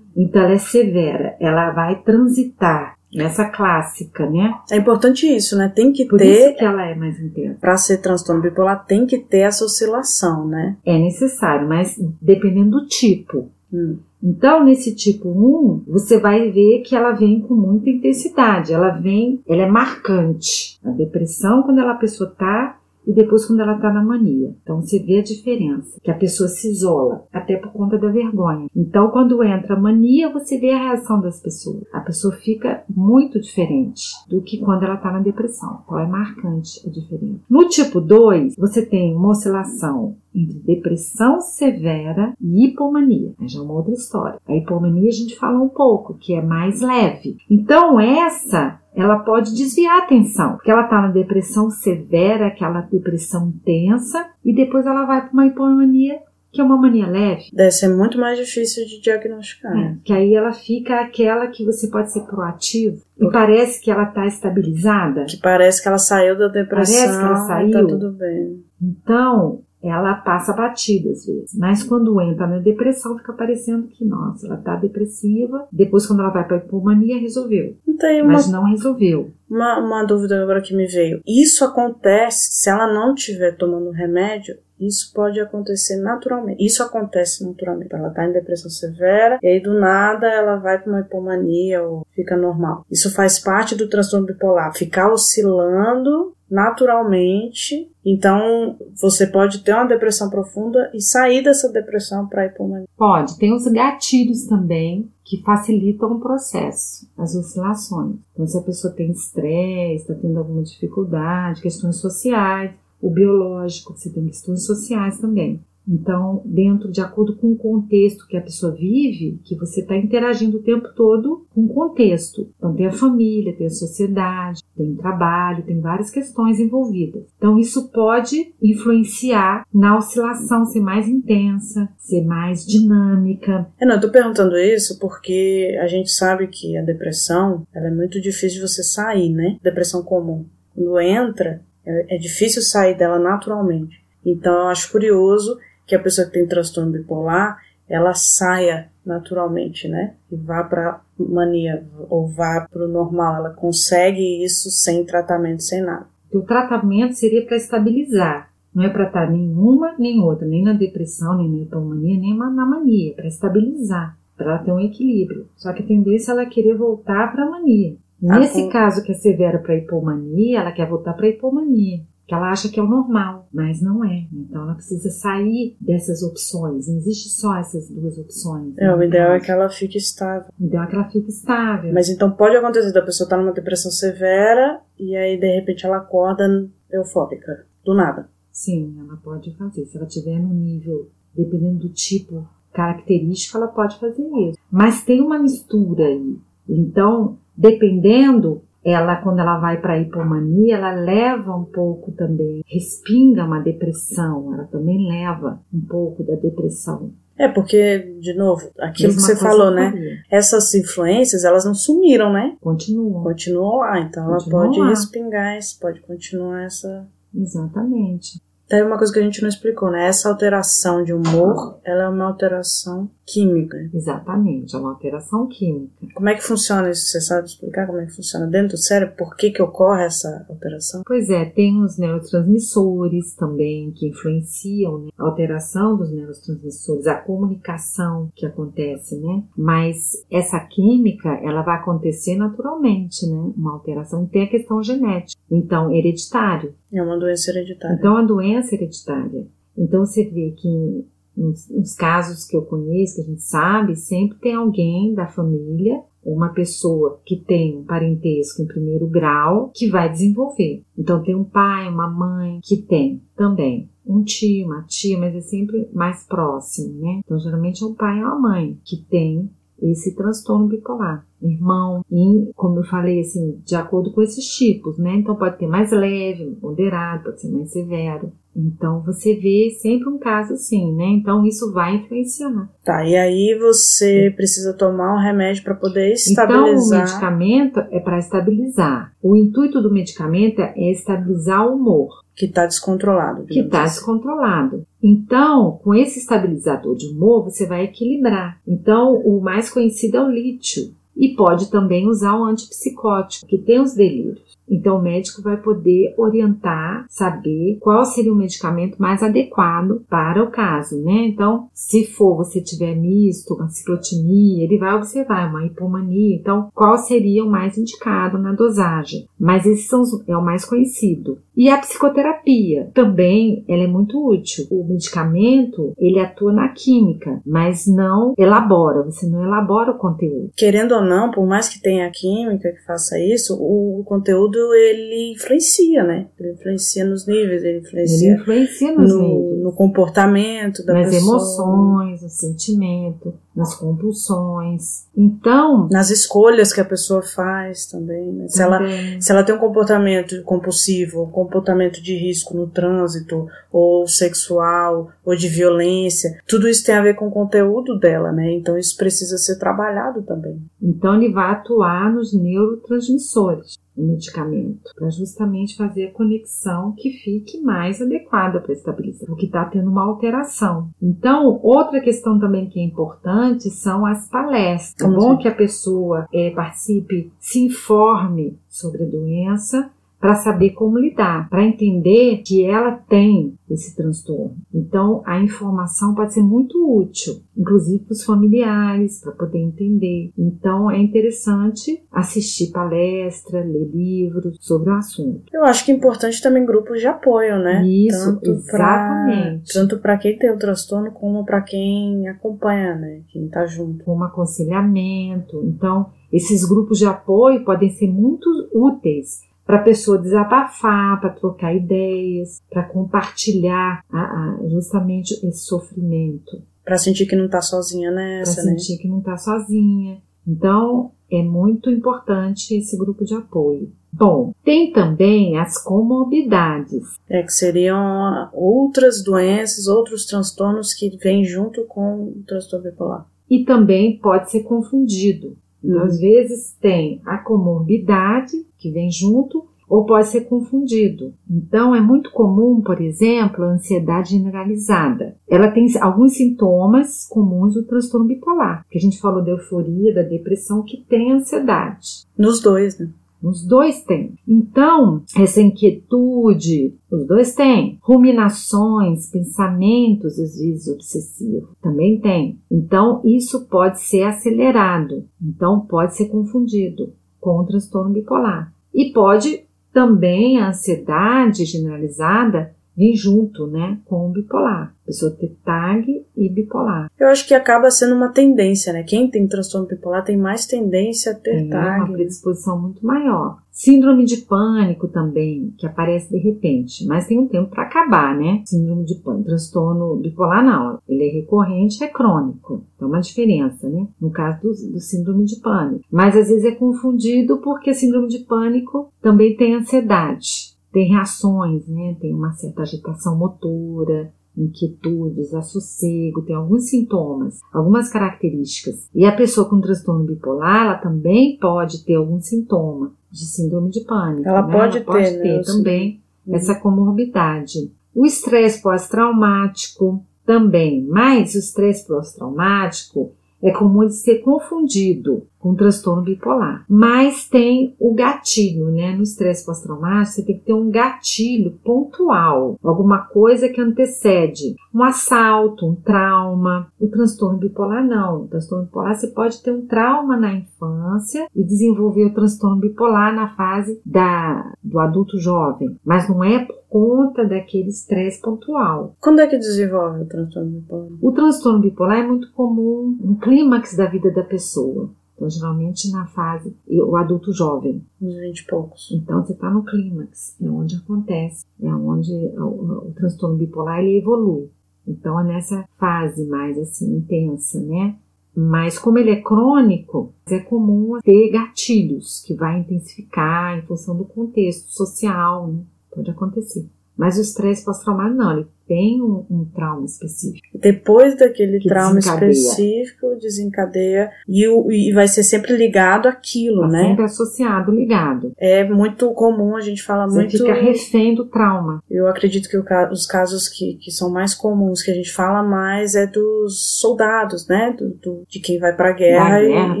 Então ela é severa, ela vai transitar nessa clássica, né? É importante isso, né? Tem que Por ter. Por isso que ela é mais intensa. Para ser transtorno bipolar, tem que ter essa oscilação, né? É necessário, mas dependendo do tipo. Hum. Então, nesse tipo 1, você vai ver que ela vem com muita intensidade, ela vem, ela é marcante. A depressão, quando ela, a pessoa está e depois quando ela está na mania. Então você vê a diferença, que a pessoa se isola, até por conta da vergonha. Então quando entra a mania, você vê a reação das pessoas. A pessoa fica muito diferente do que quando ela está na depressão. Então é marcante a diferença. No tipo 2, você tem uma oscilação entre depressão severa e hipomania. É já uma outra história. A hipomania a gente fala um pouco, que é mais leve. Então essa ela pode desviar a atenção, porque ela está na depressão severa, aquela depressão intensa, e depois ela vai para uma hipomania que é uma mania leve. Deve ser muito mais difícil de diagnosticar. É, que aí ela fica aquela que você pode ser proativo e parece que ela está estabilizada. Que parece que ela saiu da depressão. Parece que ela tá saiu. Tá tudo bem. Então, ela passa batida às vezes. Mas quando entra na depressão, fica parecendo que, nossa, ela tá depressiva. Depois, quando ela vai pra hipomania, resolveu. Uma, Mas não resolveu. Uma, uma dúvida agora que me veio. Isso acontece se ela não estiver tomando remédio? Isso pode acontecer naturalmente. Isso acontece naturalmente. Ela tá em depressão severa e aí do nada ela vai para uma hipomania ou fica normal. Isso faz parte do transtorno bipolar. Ficar oscilando naturalmente. Então, você pode ter uma depressão profunda e sair dessa depressão para hipomania. Pode. Tem os gatilhos também que facilitam o processo, as oscilações. Então, se a pessoa tem estresse, está tendo alguma dificuldade, questões sociais, o biológico, você tem questões sociais também. Então, dentro de acordo com o contexto que a pessoa vive, que você está interagindo o tempo todo com o contexto. Então, tem a família, tem a sociedade, tem o trabalho, tem várias questões envolvidas. Então, isso pode influenciar na oscilação ser mais intensa, ser mais dinâmica. Eu não, estou perguntando isso porque a gente sabe que a depressão ela é muito difícil de você sair, né? Depressão comum. Quando entra, é, é difícil sair dela naturalmente. Então, eu acho curioso que a pessoa que tem transtorno bipolar ela saia naturalmente, né? E vá para mania ou vá para o normal. Ela consegue isso sem tratamento, sem nada. O tratamento seria para estabilizar. Não é para estar nenhuma nem outra, nem na depressão, nem na hipomania, nem na mania. É para estabilizar, para ela ter um equilíbrio. Só que a tendência é ela querer voltar para a mania. Ah, Nesse caso que é severo para hipomania, ela quer voltar para a hipomania que ela acha que é o normal, mas não é. Então ela precisa sair dessas opções. Não existe só essas duas opções. É, o ideal é que ela fique estável. O ideal é que ela fique estável. Mas então pode acontecer da pessoa estar tá numa depressão severa e aí de repente ela acorda eufórica, do nada. Sim, ela pode fazer. Se ela tiver no nível, dependendo do tipo característico, ela pode fazer isso. Mas tem uma mistura aí. Então, dependendo, ela quando ela vai para a hipomania, ela leva um pouco também, respinga uma depressão, ela também leva um pouco da depressão. É, porque, de novo, aquilo Mesma que você falou, né? Essas influências, elas não sumiram, né? Continuam. Continuam lá, então Continuam ela pode lá. respingar, pode continuar essa. Exatamente. Tem uma coisa que a gente não explicou, né? Essa alteração de humor, ela é uma alteração química. Exatamente, é uma alteração química. Como é que funciona isso? Você sabe explicar como é que funciona dentro do cérebro? Por que, que ocorre essa alteração? Pois é, tem os neurotransmissores também que influenciam né? a alteração dos neurotransmissores, a comunicação que acontece, né? Mas essa química, ela vai acontecer naturalmente, né? Uma alteração. Tem a questão genética, então hereditário. É uma doença hereditária. Então, a doença hereditária. Então, você vê que nos, nos, casos que eu conheço, que a gente sabe, sempre tem alguém da família, uma pessoa que tem um parentesco em primeiro grau, que vai desenvolver. Então tem um pai, uma mãe que tem também. Um tio, uma tia, mas é sempre mais próximo, né? Então geralmente é um pai ou uma mãe que tem esse transtorno bipolar. Irmão, e como eu falei, assim, de acordo com esses tipos, né? Então pode ter mais leve, moderado, pode ser mais severo. Então você vê sempre um caso assim, né? Então isso vai influenciar. Tá, e aí você precisa tomar um remédio para poder estabilizar. Então o medicamento é para estabilizar. O intuito do medicamento é estabilizar o humor. Que está descontrolado. Que está assim. descontrolado. Então, com esse estabilizador de humor, você vai equilibrar. Então, o mais conhecido é o lítio. E pode também usar um antipsicótico, que tem os delírios. Então, o médico vai poder orientar, saber qual seria o medicamento mais adequado para o caso, né? Então, se for você tiver misto, uma ciclotimia, ele vai observar uma hipomania. Então, qual seria o mais indicado na dosagem? Mas esses são é o mais conhecido. E a psicoterapia também, ela é muito útil. O medicamento, ele atua na química, mas não elabora, você não elabora o conteúdo. Querendo ou não, por mais que tenha a química que faça isso, o conteúdo ele influencia, né? Ele influencia nos níveis, ele influencia, ele influencia nos no, níveis. no comportamento da nas pessoa. Nas emoções, no sentimento, nas compulsões. Então. Nas escolhas que a pessoa faz também. Né? Se, também. Ela, se ela tem um comportamento compulsivo, um comportamento de risco no trânsito, ou sexual, ou de violência, tudo isso tem a ver com o conteúdo dela, né? Então isso precisa ser trabalhado também. Então ele vai atuar nos neurotransmissores o medicamento, para justamente fazer a conexão que fique mais adequada para estabilizar, porque está tendo uma alteração. Então, outra questão também que é importante são as palestras. É bom que a pessoa é, participe, se informe sobre a doença para saber como lidar, para entender que ela tem esse transtorno. Então, a informação pode ser muito útil, inclusive para os familiares, para poder entender. Então, é interessante assistir palestra, ler livros sobre o assunto. Eu acho que é importante também grupos de apoio, né? Isso, tanto exatamente. Pra, tanto para quem tem o transtorno como para quem acompanha, né? Quem está junto. Como aconselhamento. Então, esses grupos de apoio podem ser muito úteis para a pessoa desabafar, para trocar ideias, para compartilhar a, a, justamente esse sofrimento. Para sentir que não está sozinha nessa, pra né? sentir que não está sozinha. Então, é muito importante esse grupo de apoio. Bom, tem também as comorbidades. É que seriam outras doenças, outros transtornos que vêm junto com o transtorno bipolar. E também pode ser confundido. Então, às vezes tem a comorbidade que vem junto ou pode ser confundido. Então, é muito comum, por exemplo, a ansiedade generalizada. Ela tem alguns sintomas comuns do transtorno bipolar, que a gente falou da euforia, da depressão, que tem ansiedade. Nos dois, né? Os dois têm. Então, essa inquietude, os dois têm. Ruminações, pensamentos, às vezes obsessivos, também tem. Então, isso pode ser acelerado. Então, pode ser confundido com o transtorno bipolar. E pode também a ansiedade generalizada vir junto, né, com o bipolar. A pessoa ter TAG e bipolar. Eu acho que acaba sendo uma tendência, né? Quem tem transtorno bipolar tem mais tendência a ter Tem TAG. uma predisposição muito maior. Síndrome de pânico também, que aparece de repente, mas tem um tempo para acabar, né? Síndrome de pânico. Transtorno bipolar não, ele é recorrente, é crônico. Tem uma diferença, né? No caso do, do síndrome de pânico. Mas às vezes é confundido porque síndrome de pânico também tem ansiedade tem reações, né? Tem uma certa agitação motora, inquietude, desassossego, tem alguns sintomas, algumas características. E a pessoa com transtorno bipolar, ela também pode ter algum sintoma de síndrome de pânico. Ela né? pode ela pode ter, ter né? também Uhum. essa comorbidade. O estresse pós-traumático também, mas o estresse pós-traumático é comum de ser confundido com transtorno bipolar. Mas tem o gatilho, né? No estresse pós-traumático, você tem que ter um gatilho pontual, alguma coisa que antecede um assalto, um trauma. O transtorno bipolar não. O transtorno bipolar você pode ter um trauma na infância e desenvolver o transtorno bipolar na fase da, do adulto jovem, mas não é conta daquele estresse pontual. Quando é que desenvolve o transtorno bipolar? O transtorno bipolar é muito comum no clímax da vida da pessoa. Então, geralmente na fase, o adulto jovem. Uns 20 e poucos. Então, você está no clímax, é onde acontece, é onde o, o- o transtorno bipolar ele evolui. Então, é nessa fase mais assim, intensa, né? Mas como ele é crônico, é comum ter gatilhos que vai intensificar em função do contexto social, né? Pode acontecer. Mas o estresse pós-traumático não, ele tem um, um trauma específico. Depois daquele Que trauma desencadeia. específico, desencadeia e, o- e vai ser sempre ligado àquilo, Tá né? sempre associado, ligado. É muito comum, a gente fala Você muito. fica refém do trauma. Eu acredito que o os casos que, que são mais comuns, que a gente fala mais, é dos soldados, né? Do, do- de quem vai pra guerra. da guerra, e,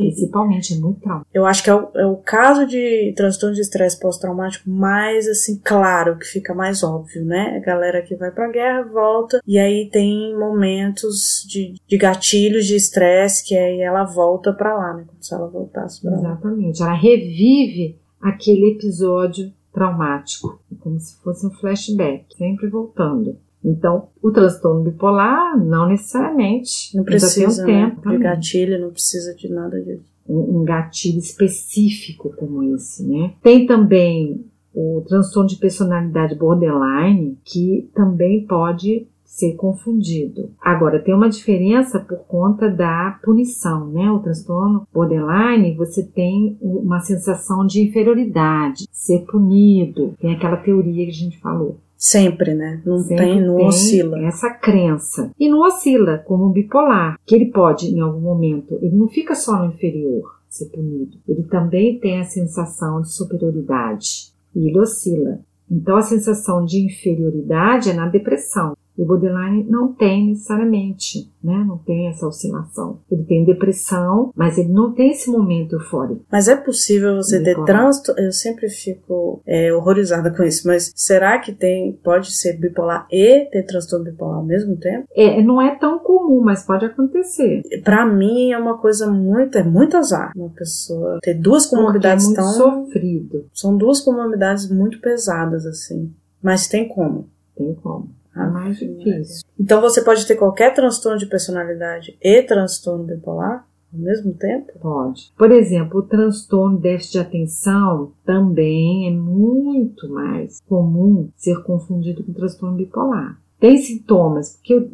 principalmente, é muito trauma. eu acho que é o, é o caso de transtorno de estresse pós-traumático mais, assim, claro, que fica mais óbvio, né? A galera que vai pra guerra volta e aí tem momentos de, de gatilhos de estresse que aí ela volta pra lá, né? Como se ela voltasse pra lá. Exatamente. Ela revive aquele episódio traumático, como se fosse um flashback, sempre voltando. Então, o transtorno bipolar, não necessariamente. Não precisa um né, tempo de também. gatilho, não precisa de nada disso. um, um gatilho específico como esse, né? Tem também o transtorno de personalidade borderline, que também pode ser confundido. Agora, tem uma diferença por conta da punição, né? O transtorno borderline, você tem uma sensação de inferioridade, ser punido, tem aquela teoria que a gente falou. Sempre, né? Não Sempre tem, não oscila. Essa crença. E não oscila, como o bipolar, que ele pode, em algum momento, ele não fica só no inferior, ser punido. Ele também tem a sensação de superioridade. E ele oscila. Então, a sensação de inferioridade é na depressão. E o borderline não tem necessariamente, né? Não tem essa oscilação. Ele tem depressão, mas ele não tem esse momento eufórico. Mas é possível você ter transtorno. Eu sempre fico é, horrorizada com isso, mas será que tem, pode ser bipolar e ter transtorno bipolar ao mesmo tempo? É, não é tão comum, mas pode acontecer. Pra mim é uma coisa muito, é muito azar. Uma pessoa ter duas é comorbidades muito tão. sofrido. São duas comorbidades muito pesadas, assim. Mas tem como. Tem como. É Ah, mais difícil. Então você pode ter qualquer transtorno de personalidade e transtorno bipolar? ao mesmo tempo? Pode. Por exemplo, o transtorno déficit de atenção também é muito mais comum ser confundido com transtorno bipolar. Tem sintomas, porque o,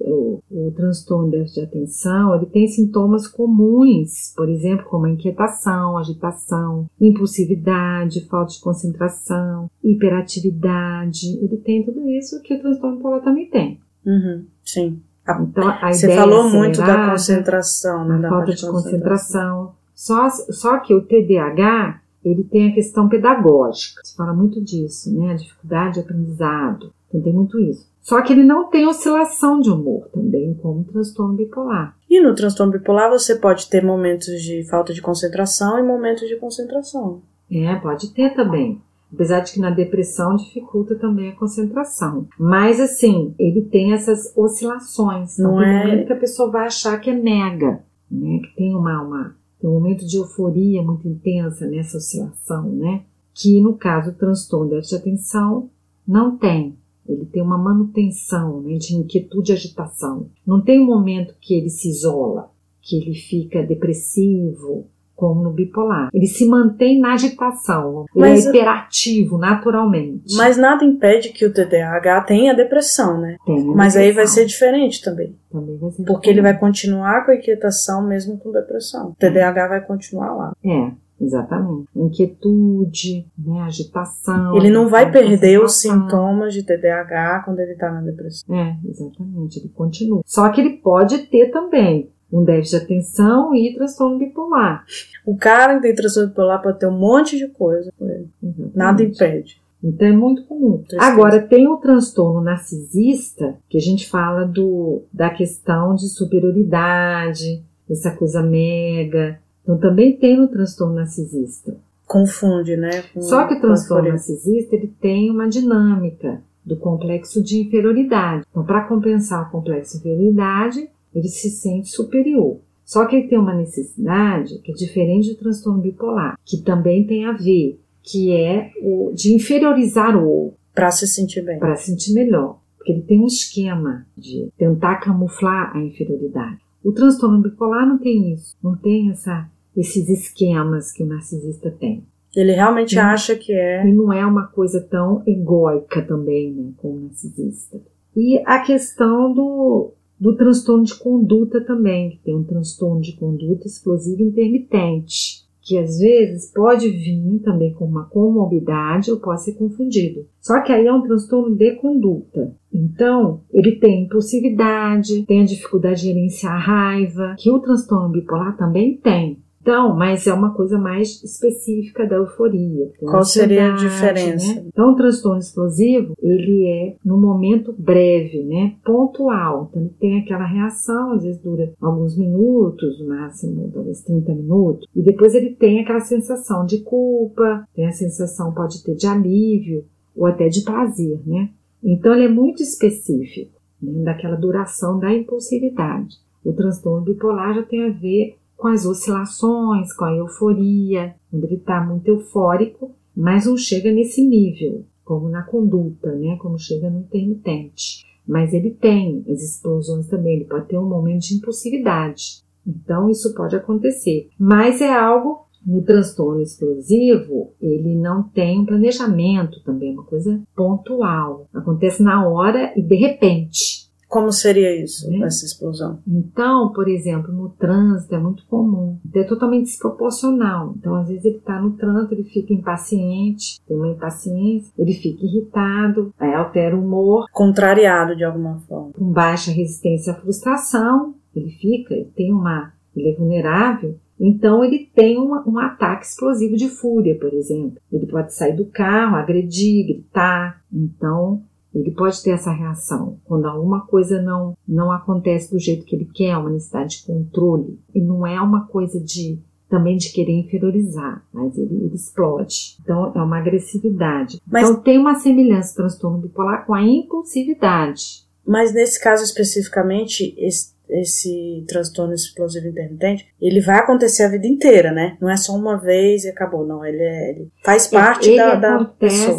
o, o transtorno de atenção, ele tem sintomas comuns, por exemplo, como a inquietação, agitação, impulsividade, falta de concentração, hiperatividade. Ele tem tudo isso que o transtorno bipolar também tem. Uhum, sim. Então, a Você ideia falou é muito da acelerada, concentração, né? a da falta de concentração. Só, só que o TDAH, ele tem a questão pedagógica. Se fala muito disso, né? A dificuldade de aprendizado. Então tem muito isso. Só que ele não tem oscilação de humor também, como o transtorno bipolar. E no transtorno bipolar você pode ter momentos de falta de concentração e momentos de concentração. É, pode ter também. Apesar de que na depressão dificulta também a concentração. Mas assim, ele tem essas oscilações. Não Não é- momento que a pessoa vai achar que é mega, né? Que tem uma, uma tem um momento de euforia muito intensa nessa oscilação, né? Que no caso do transtorno de atenção não tem. Ele tem uma manutenção né, de inquietude e agitação. Não tem um momento que ele se isola, que ele fica depressivo, como no bipolar. Ele se mantém na agitação. Ele Mas- é hiperativo naturalmente. Mas nada impede que o TDAH tenha depressão, né? Tem Mas aí vai depressão. ser diferente também. Também vai ser Porque ele vai continuar com a inquietação mesmo com depressão. O TDAH vai continuar lá. É, exatamente. Inquietude, né, agitação. Ele não vai perder os sintomas de TDAH quando ele tá na depressão. É, exatamente, ele continua. Só que ele pode ter também um déficit de atenção e transtorno bipolar. O cara que tem transtorno bipolar pode ter um monte de coisa com ele. Exatamente. Nada impede. Então é muito comum. Agora, tem o transtorno narcisista, que a gente fala do, da questão de superioridade, essa coisa mega. Então também tem no transtorno narcisista. Confunde, né? Só que o transtorno narcisista ele tem uma dinâmica do complexo de inferioridade. Então, para compensar o complexo de inferioridade, ele se sente superior. Só que ele tem uma necessidade que é diferente do transtorno bipolar, que também tem a ver, que é o de inferiorizar o outro Pra se sentir bem. para sentir melhor. Porque ele tem um esquema de tentar camuflar a inferioridade. O transtorno bipolar não tem isso, não tem essa, esses esquemas que o narcisista tem. Ele realmente Hum. acha que é. E não é uma coisa tão egóica também, né, como o narcisista. E a questão do, do transtorno de conduta também, que tem um transtorno de conduta explosiva intermitente, que às vezes pode vir também com uma comorbidade ou pode ser confundido. Só que aí é um transtorno de conduta. Então, ele tem impulsividade, tem a dificuldade de gerenciar a raiva, que o transtorno bipolar também tem. Então, mas é uma coisa mais específica da euforia. tem Qual seria a ansiedade, diferença? né? Então, o transtorno explosivo, ele é no momento breve, né? Pontual. Então, ele tem aquela reação, às vezes dura alguns minutos, no máximo, talvez 30 minutos. E depois ele tem aquela sensação de culpa, tem a sensação, pode ter de alívio ou até de prazer, né? Então, ele é muito específico, né? daquela duração da impulsividade. O transtorno bipolar já tem a ver com as oscilações, com a euforia, quando ele está muito eufórico, mas não chega nesse nível, como na conduta, né? Como chega no intermitente. Mas ele tem as explosões também, ele pode ter um momento de impulsividade. Então isso pode acontecer. Mas é algo no transtorno explosivo, ele não tem um planejamento também, é uma coisa pontual. Acontece na hora e de repente. Como seria isso, Né? essa explosão? Então, por exemplo, no trânsito é muito comum. É totalmente desproporcional. Então, às vezes ele está no trânsito, ele fica impaciente, tem uma impaciência, ele fica irritado, aí altera o humor, Contrariado de alguma forma. com baixa resistência à frustração, ele fica, ele tem uma, ele é vulnerável. Então ele tem uma- um ataque explosivo de fúria, por exemplo. Ele pode sair do carro, agredir, gritar. Então ele pode ter essa reação quando alguma coisa não não acontece do jeito que ele quer, uma necessidade de controle. E não é uma coisa de também de querer inferiorizar, mas ele, ele explode. Então é uma agressividade. Mas- Então tem uma semelhança do transtorno bipolar com a impulsividade. Mas nesse caso especificamente, esse, esse transtorno explosivo intermitente, ele vai acontecer a vida inteira, né? Não é só uma vez e acabou, não. Ele, é- ele faz parte ele da, da pessoa.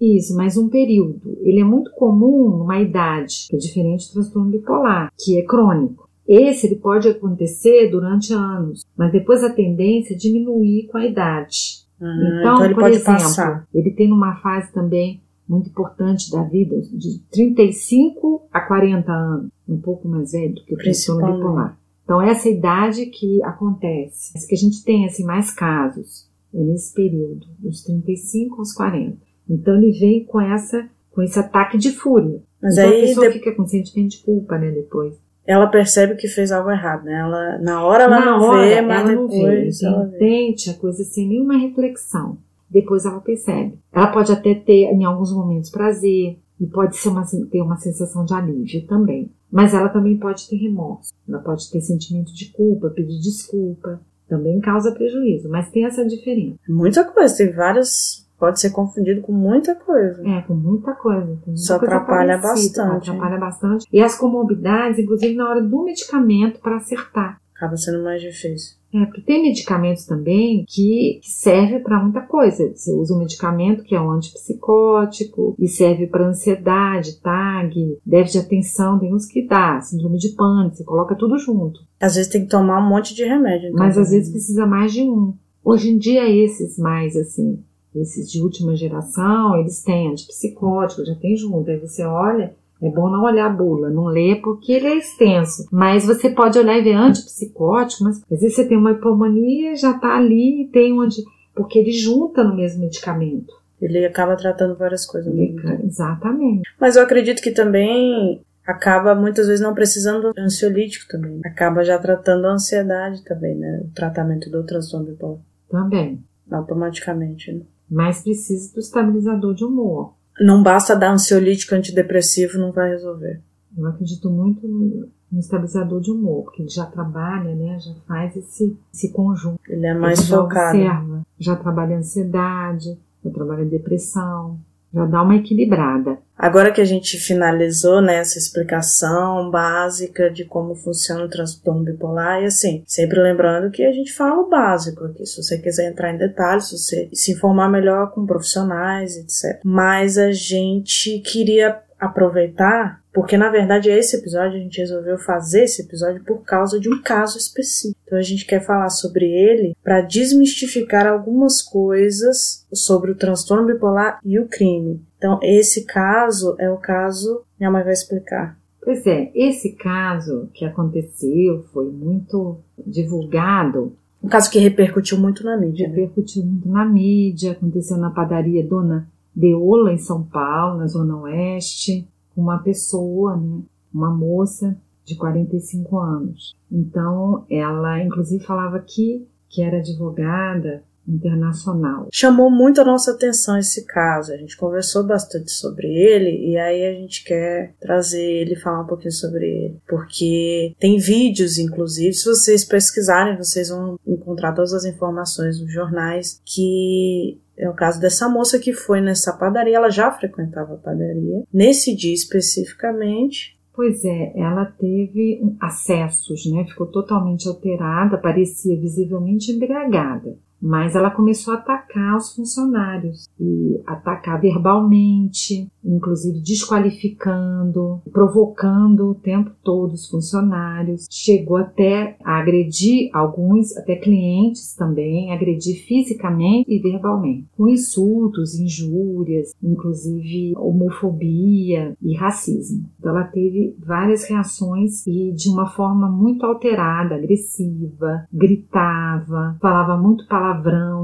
Isso, mas um período. Ele é muito comum numa idade, que é diferente do transtorno bipolar, que é crônico. Esse ele pode acontecer durante anos, mas depois a tendência é diminuir com a idade. Ah, então, ele por exemplo, passar. ele tem numa fase também muito importante da vida, de 35 a 40 anos, um pouco mais velho do que o transtorno bipolar. Então, essa idade que acontece, que a gente tem assim, mais casos, é nesse período, dos 35 aos 40. Então, ele vem com, essa, com esse ataque de fúria. Mas então, a aí pessoa de- fica com sentimento de culpa, né, depois. ela percebe que fez algo errado, né? Ela, na hora ela Na não hora, vê, mas ela não vê. depois ela. Entende a coisa sem nenhuma reflexão. Depois ela percebe. Ela pode até ter, em alguns momentos, prazer. E pode ser uma, ter uma sensação de alívio também. Mas ela também pode ter remorso. Ela pode ter sentimento de culpa, pedir desculpa. Também causa prejuízo. Mas tem essa diferença. Muita coisa, tem várias. Pode ser confundido com muita coisa. É, com muita coisa. Tem Isso atrapalha parecida, bastante, Atrapalha bastante. E as comorbidades, inclusive na hora do medicamento para acertar. Acaba sendo mais difícil. É, porque tem medicamentos também que, serve para muita coisa. Você usa um medicamento que é um antipsicótico e serve para ansiedade, TAG, déficit de atenção, tem uns que dá, síndrome de pânico, você coloca tudo junto. Às vezes tem que tomar um monte de remédio. então, Mas às vezes precisa mais de um. Hoje em dia, esses mais assim, esses de última geração, eles têm antipsicótico, já tem junto. Aí você olha, é bom não olhar a bula, não ler porque ele é extenso. Mas você pode olhar e ver antipsicótico, mas às vezes você tem uma hipomania, já tá ali, tem um anti... porque ele junta no mesmo medicamento. Ele acaba tratando várias coisas. tempo. Exatamente. Mas eu acredito que também acaba muitas vezes não precisando de ansiolítico também. Acaba já tratando a ansiedade também, né? O tratamento do transtorno bipolar. Também. Automaticamente, né? Mas precisa do estabilizador de humor. Não basta dar ansiolítico antidepressivo, não vai resolver. Eu acredito muito no, no estabilizador de humor, porque ele já trabalha, né? Já faz esse, esse conjunto. Ele é mais Ele já focado. observa, já trabalha ansiedade, já trabalha depressão, já dá uma equilibrada. Agora que a gente finalizou né, essa explicação básica de como funciona o transtorno bipolar, e assim, sempre lembrando que a gente fala o básico aqui. Se você quiser entrar em detalhes, se você se informar melhor com profissionais, etc. Mas a gente queria aproveitar, porque na verdade esse episódio a gente resolveu fazer esse episódio por causa de um caso específico. Então a gente quer falar sobre ele para desmistificar algumas coisas sobre o transtorno bipolar e o crime. Então esse caso é o caso, minha mãe vai explicar. Pois é, esse caso que aconteceu foi muito divulgado, Um caso que repercutiu muito na mídia. Né? repercutiu muito na mídia, aconteceu na padaria Dona Deola, em São Paulo, na Zona Oeste, uma pessoa, né, uma moça de 45 anos. Então, ela inclusive falava que, que era advogada internacional. Chamou muito a nossa atenção esse caso. A gente conversou bastante sobre ele e aí a gente quer trazer ele falar um pouquinho sobre ele. Porque tem vídeos, inclusive, se vocês pesquisarem, vocês vão encontrar todas as informações nos jornais que é o caso dessa moça que foi nessa padaria, ela já frequentava a padaria. Nesse dia especificamente, Pois é, ela teve acessos, né? Ficou totalmente alterada, parecia visivelmente embriagada. Mas ela começou a atacar os funcionários e atacar verbalmente, inclusive desqualificando, provocando o tempo todo os funcionários. Chegou até a agredir alguns, até clientes também, agredir fisicamente e verbalmente, com insultos, injúrias, inclusive homofobia e racismo. Então ela teve várias reações e de uma forma muito alterada, agressiva, gritava, falava muito palavrão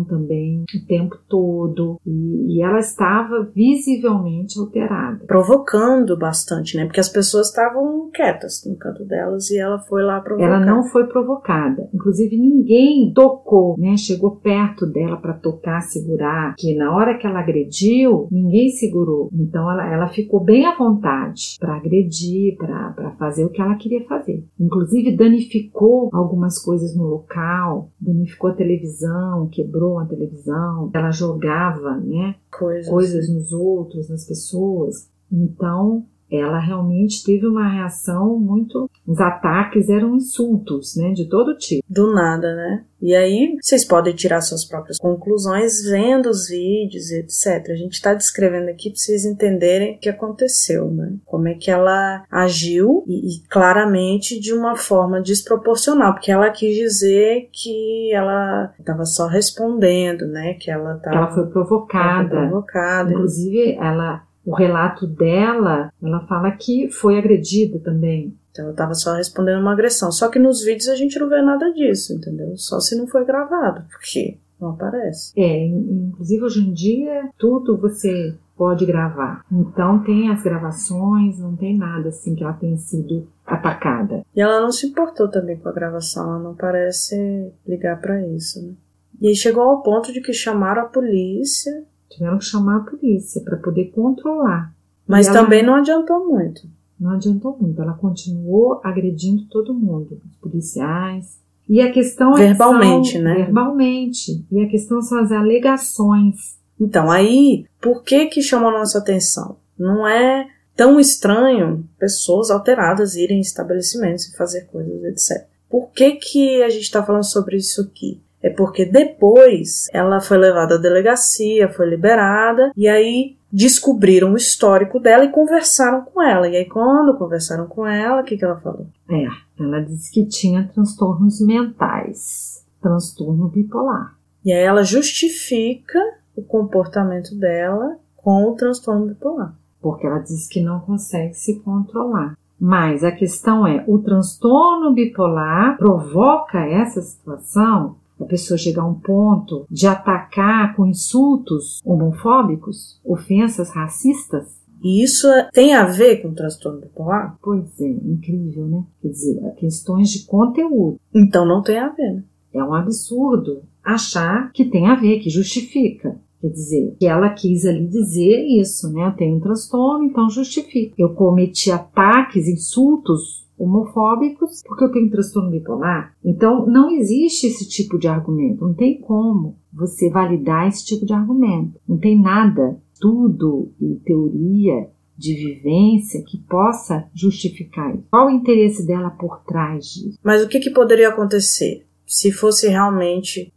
também o tempo todo e, e ela estava visivelmente alterada. provocando bastante, né? Porque as pessoas estavam quietas no canto delas e ela foi lá provocar. Ela não foi provocada. Inclusive, ninguém tocou, né? Chegou perto dela para tocar, segurar. Que na hora que ela agrediu, ninguém segurou. Então, ela, ela ficou bem à vontade para agredir, para fazer o que ela queria fazer. Inclusive, danificou algumas coisas no local, danificou a televisão, quebrou a televisão. Ela jogava, né? coisas. coisas nos outros, nas pessoas. Então, ela realmente teve uma reação muito. Os ataques eram insultos, né? De todo tipo. Do nada, né? E aí vocês podem tirar suas próprias conclusões vendo os vídeos e etc. A gente está descrevendo aqui para vocês entenderem o que aconteceu, né? Como é que ela agiu e, e, claramente de uma forma desproporcional, porque ela quis dizer que ela estava só respondendo, né? Que ela tava, ela foi provocada. Ela foi provocada. Inclusive, ela o relato dela, ela fala que foi agredida também. Então ela estava só respondendo uma agressão. Só que nos vídeos a gente não vê nada disso, entendeu? Só se não foi gravado, porque não aparece. É, inclusive hoje em dia tudo você pode gravar. Então tem as gravações, não tem nada assim que ela tenha sido atacada. E ela não se importou também com a gravação, ela não parece ligar para isso, né? E aí chegou ao ponto de que chamaram a polícia Tiveram que chamar a polícia para poder controlar. Mas ela, também não adiantou muito. Não adiantou muito. Ela continuou agredindo todo mundo, os policiais. E a questão verbalmente, é são, né? Verbalmente. E a questão são as alegações. Então, aí, por que que chama a nossa atenção? Não é tão estranho pessoas alteradas irem em estabelecimentos e fazer coisas, etc. Por que que a gente está falando sobre isso aqui? É porque depois ela foi levada à delegacia, foi liberada, e aí descobriram o histórico dela e conversaram com ela. E aí, quando conversaram com ela, o que, que ela falou? É, ela disse que tinha transtornos mentais, transtorno bipolar. E aí ela justifica o comportamento dela com o transtorno bipolar. Porque ela diz que não consegue se controlar. Mas a questão é: o transtorno bipolar provoca essa situação a pessoa chegar a um ponto de atacar com insultos homofóbicos, ofensas racistas. E isso tem a ver com o transtorno bipolar? Pois é, incrível, né? Quer dizer, questões de conteúdo. Então não tem a ver, né? É um absurdo achar que tem a ver, que justifica. Quer dizer, que ela quis ali dizer isso, né? Eu tenho um transtorno, então justifica. Eu cometi ataques, insultos homofóbicos porque eu tenho transtorno bipolar. Então, não existe esse tipo de argumento. Não tem como você validar esse tipo de argumento. Não tem nada, tudo e teoria de vivência que possa justificar isso. Qual o interesse dela por trás disso? Mas o que, que poderia acontecer? Se fosse realmente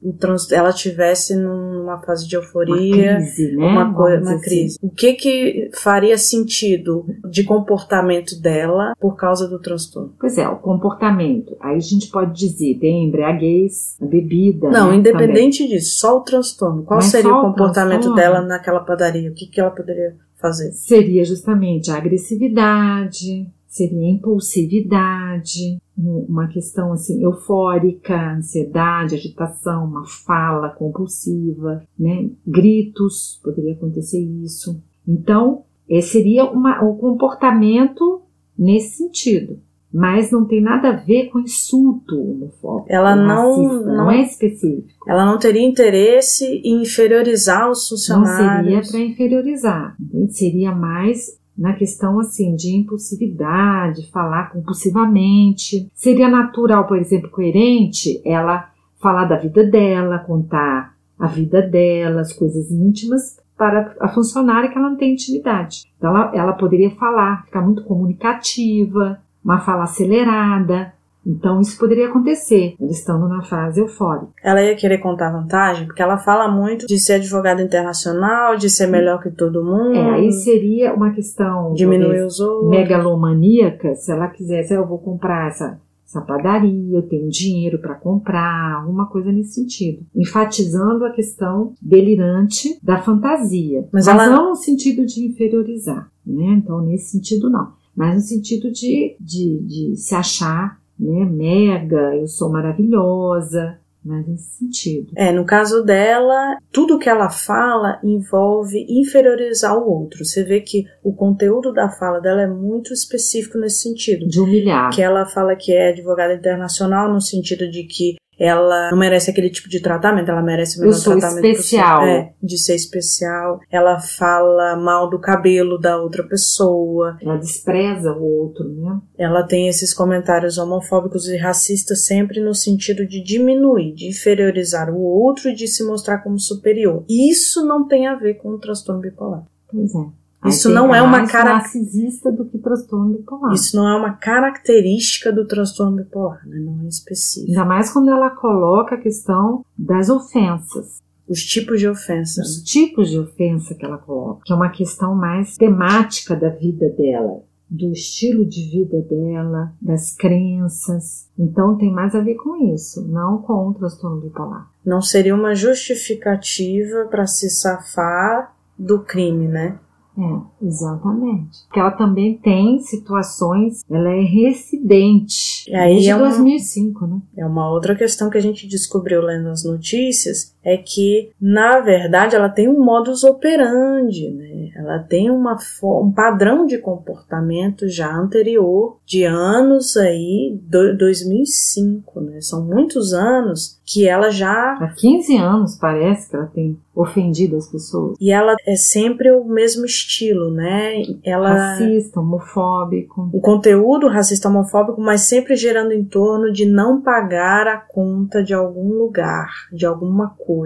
ela tivesse numa fase de euforia, uma crise, né? uma, coisa, uma crise. Assim. O que que faria sentido de comportamento dela por causa do transtorno? Pois é, o comportamento. Aí a gente pode dizer, tem embriaguez, a bebida. Não, né, independente também. disso, só o transtorno. Qual Mas seria o comportamento o dela naquela padaria? O que que ela poderia fazer? Seria justamente a agressividade, seria impulsividade, uma questão assim eufórica, ansiedade, agitação, uma fala compulsiva, né? Gritos, poderia acontecer isso. Então, esse seria uma, o comportamento nesse sentido. Mas não tem nada a ver com insulto homofóbico. Ela não, racista, não, não é específico. Ela não teria interesse em inferiorizar os funcionários. Não seria para inferiorizar. Seria mais na questão assim de impulsividade, falar compulsivamente. Seria natural, por exemplo, coerente ela falar da vida dela, contar a vida dela, as coisas íntimas para a funcionária que ela não tem intimidade. Então ela, ela poderia falar, ficar muito comunicativa, uma fala acelerada, então isso poderia acontecer, ela estando na fase eufórica. Ela ia querer contar vantagem, porque ela fala muito de ser advogada internacional, de ser melhor que todo mundo. É, aí seria uma questão diminuir os outros. megalomaníaca, se ela quisesse, eu vou comprar essa essa padaria, eu tenho dinheiro para comprar, alguma coisa nesse sentido. Enfatizando a questão delirante da fantasia. Mas, mas ela... não no sentido de inferiorizar, né? Então, nesse sentido, não. Mas no sentido de, de, de se achar né, mega, eu sou maravilhosa, mas nesse sentido. É, no caso dela, tudo que ela fala envolve inferiorizar o outro. Você vê que o conteúdo da fala dela é muito específico nesse sentido. De humilhar. Que ela fala que é advogada internacional no sentido de que ela não merece aquele tipo de tratamento, ela merece o melhor tratamento especial. É, de ser especial. Ela fala mal do cabelo da outra pessoa. Ela despreza o outro, né? Ela tem esses comentários homofóbicos e racistas sempre no sentido de diminuir, de inferiorizar o outro e de se mostrar como superior. Isso não tem a ver com o transtorno bipolar. Pois é. Isso não é uma característica narcisista do que transtorno bipolar. Isso não é uma característica do transtorno bipolar, né? não é específico. Ainda mais quando ela coloca a questão das ofensas. Os tipos de ofensa. Os tipos de ofensa que ela coloca, que é uma questão mais temática da vida dela do estilo de vida dela, das crenças. Então tem mais a ver com isso, não com o transtorno bipolar. Não seria uma justificativa para se safar do crime, né? É, exatamente. Porque ela também tem situações, ela é residente. E aí desde é uma, 2005, né? É uma outra questão que a gente descobriu lendo as notícias, é que, na verdade, ela tem um modus operandi, né? Ela tem uma, um padrão de comportamento já anterior, de anos aí, do, 2005, né? São muitos anos que ela já... Há 15 anos, parece, que ela tem ofendido as pessoas. E ela é sempre o mesmo estilo, né? Ela racista, homofóbico. O conteúdo racista, homofóbico, mas sempre gerando em torno de não pagar a conta de algum lugar, de alguma coisa.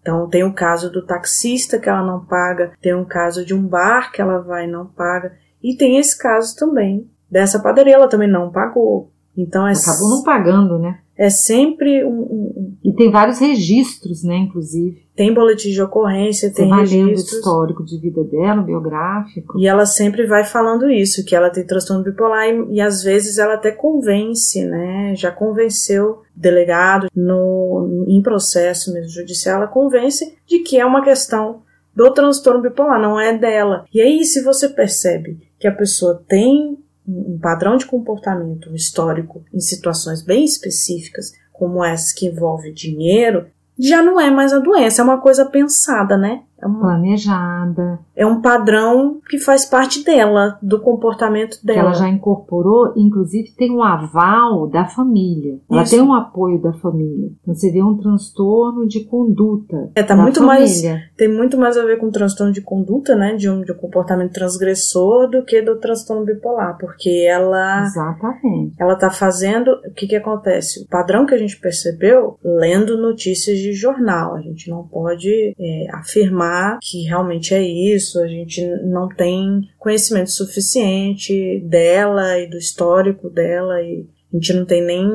Então tem o caso do taxista que ela não paga, tem um caso de um bar que ela vai e não paga, e tem esse caso também dessa padaria, ela também não pagou. Então é acabou não pagando, né? É sempre um, um, e tem vários registros, né, inclusive. Tem boletim de ocorrência, tem registros. o histórico de vida dela, biográfico. E ela sempre vai falando isso, que ela tem transtorno bipolar e, e às vezes ela até convence, né? Já convenceu delegado no em processo mesmo judicial, ela convence de que é uma questão do transtorno bipolar, não é dela. E aí, se você percebe que a pessoa tem um padrão de comportamento histórico em situações bem específicas, como essa que envolve dinheiro, já não é mais a doença, é uma coisa pensada, né? É planejada. É um padrão que faz parte dela, do comportamento dela. Que ela já incorporou, inclusive tem um aval da família. Ela Isso. tem um apoio da família. Então você vê um transtorno de conduta. É, tá muito família. mais. Tem muito mais a ver com transtorno de conduta, né? De um, de um comportamento transgressor do que do transtorno bipolar. Porque ela. Exatamente. Ela tá fazendo. O que que acontece? O padrão que a gente percebeu lendo notícias de jornal. A gente não pode é, afirmar que realmente é isso, a gente não tem conhecimento suficiente dela e do histórico dela e a gente não tem nem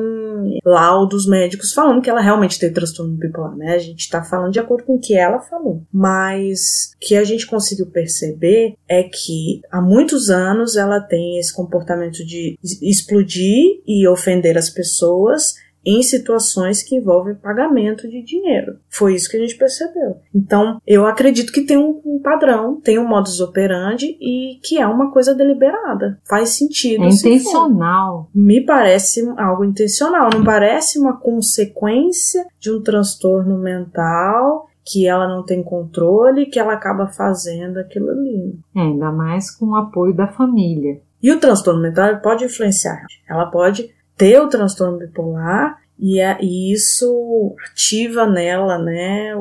laudos médicos falando que ela realmente tem transtorno bipolar, né? A gente tá falando de acordo com o que ela falou. Mas o que a gente conseguiu perceber é que há muitos anos ela tem esse comportamento de explodir e ofender as pessoas em situações que envolvem pagamento de dinheiro. Foi isso que a gente percebeu. Então, eu acredito que tem um, padrão, tem um modus operandi e que é uma coisa deliberada. Faz sentido. É intencional. Me parece algo intencional, não parece uma consequência de um transtorno mental que ela não tem controle, que ela acaba fazendo aquilo ali. É, ainda mais com o apoio da família. E o transtorno mental pode influenciar. Ela pode ter o transtorno bipolar e, é, e isso ativa nela, né,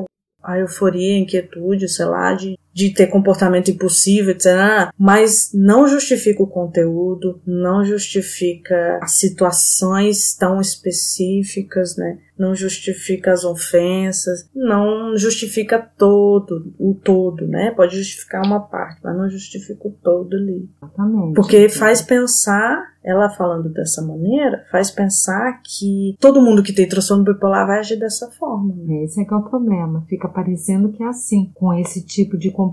a euforia, a inquietude, sei lá, de de ter comportamento impossível, etc. Mas não justifica o conteúdo, não justifica as situações tão específicas, né? Não justifica as ofensas, não justifica todo, o todo, né? Pode justificar uma parte, mas não justifica o todo ali. Exatamente. Porque faz pensar, ela falando dessa maneira, faz pensar que todo mundo que tem transtorno bipolar vai agir dessa forma. Né? Esse é que é o problema. Fica parecendo que é assim, com esse tipo de comportamento,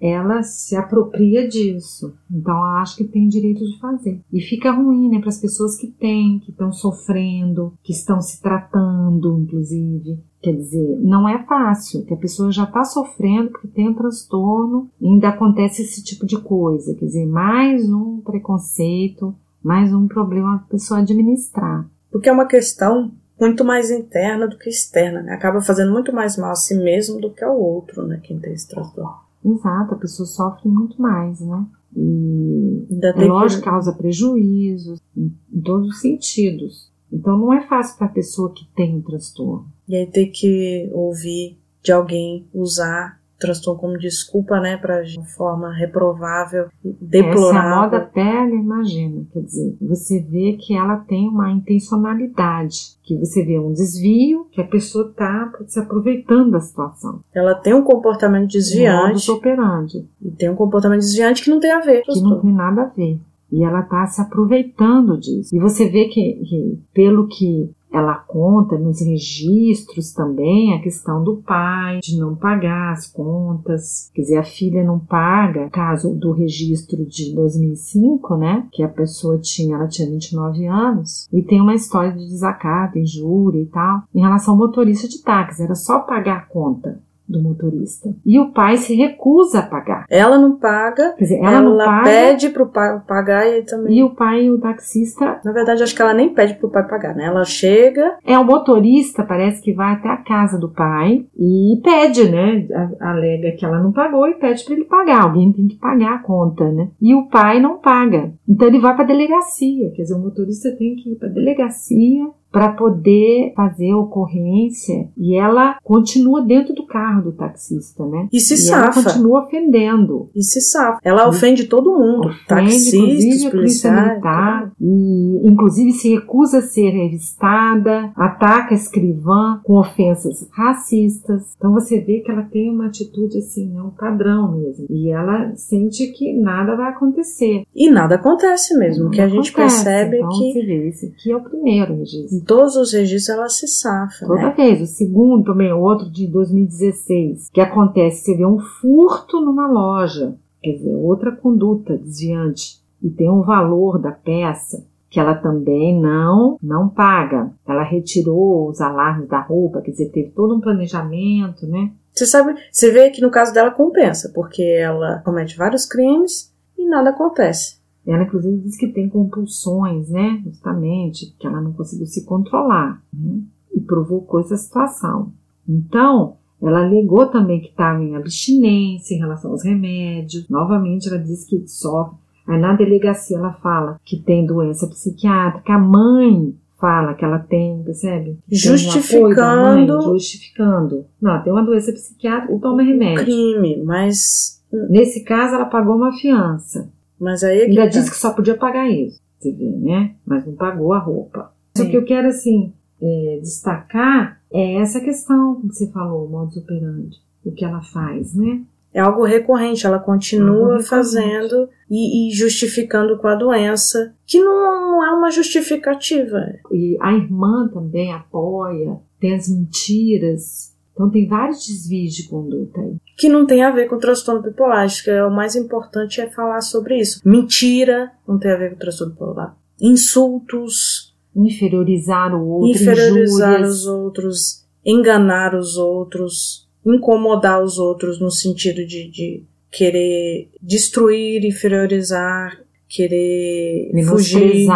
ela se apropria disso. Então, ela acha que tem direito de fazer. E fica ruim, né, para as pessoas que têm, que estão sofrendo, que estão se tratando, inclusive. Quer dizer, não é fácil, que a pessoa já está sofrendo porque tem um transtorno e ainda acontece esse tipo de coisa. Quer dizer, mais um preconceito, mais um problema para a pessoa administrar. Porque é uma questão muito mais interna do que externa, né? Acaba fazendo muito mais mal a si mesmo do que ao outro, né? Quem tem esse transtorno. Exato, a pessoa sofre muito mais, né? E Ainda é lógico que causa prejuízos em, em todos os sentidos. Então não é fácil para a pessoa que tem o transtorno. E aí ter que ouvir de alguém usar transtorno como desculpa, né, para uma forma reprovável, deplorável. Essa moda pega, imagina, quer dizer, você vê que ela tem uma intencionalidade, que você vê um desvio, que a pessoa está se aproveitando da situação. Ela tem um comportamento desviante. operandi. E tem um comportamento desviante que não tem a ver. Que não tem nada a ver. E ela está se aproveitando disso. E você vê que, que, pelo que ela conta nos registros também a questão do pai de não pagar as contas, quer dizer, a filha não paga, caso do registro de 2005, né, que a pessoa tinha, ela tinha 29 anos, e tem uma história de desacato, injúria e tal, em relação ao motorista de táxi, era só pagar a conta do motorista. E o pai se recusa a pagar. Ela não paga. Quer dizer, ela, ela não paga, pede pro pai pagar e também. E o pai, o taxista. Na verdade, acho que ela nem pede pro pai pagar, né? Ela chega. É, o motorista parece que vai até a casa do pai e pede, né? Alega que ela não pagou e pede para ele pagar. Alguém tem que pagar a conta, né? E o pai não paga. Então ele vai para delegacia. Quer dizer, o motorista tem que ir para delegacia para poder fazer ocorrência e ela continua dentro do carro do taxista, né? E se e safa. Ela continua ofendendo. E se safa. Ela ofende todo mundo, ofende, taxistas, policiais, militar, e inclusive se recusa a ser revistada, ataca a escrivã com ofensas racistas. Então você vê que ela tem uma atitude assim, né, um padrão mesmo. E ela sente que nada vai acontecer. E nada acontece mesmo, nada que a gente acontece. percebe então, que você vê, esse aqui é o primeiro registro. Em todos os registros ela se safa. Toda né? vez. O segundo também, outro de 2016, que acontece, você vê um furto numa loja, quer dizer, outra conduta desviante, e tem um valor da peça que ela também não não paga. Ela retirou os alarmes da roupa, quer dizer, teve todo um planejamento, né? Você sabe, você vê que no caso dela compensa, porque ela comete vários crimes e nada acontece. Ela, inclusive, diz que tem compulsões, né? Justamente, que ela não conseguiu se controlar, né? E provocou essa situação. Então, ela alegou também que estava em abstinência em relação aos remédios. Novamente, ela diz que sofre. Aí, na delegacia, ela fala que tem doença psiquiátrica. A mãe fala que ela tem, percebe? Justificando. Mãe, justificando. Não, tem uma doença psiquiátrica, toma remédio. crime, mas. Nesse caso, ela pagou uma fiança. Mas aí é que Ainda tá. disse que só podia pagar isso, você vê, né? Mas não pagou a roupa. Sim. O que eu quero, assim, é, destacar é essa questão que você falou, o modus operandi, o que ela faz, né? É algo recorrente, ela continua recorrente. fazendo e, e, justificando com a doença, que não, não é uma justificativa. E a irmã também apoia, tem as mentiras, então tem vários desvios de conduta aí. Que não tem a ver com transtorno bipolar. Acho que é o mais importante é falar sobre isso. Mentira não tem a ver com transtorno bipolar. Insultos. Inferiorizar o outro. Inferiorizar injúrias. os outros. Enganar os outros. Incomodar os outros no sentido de, de querer destruir, inferiorizar, querer fugir.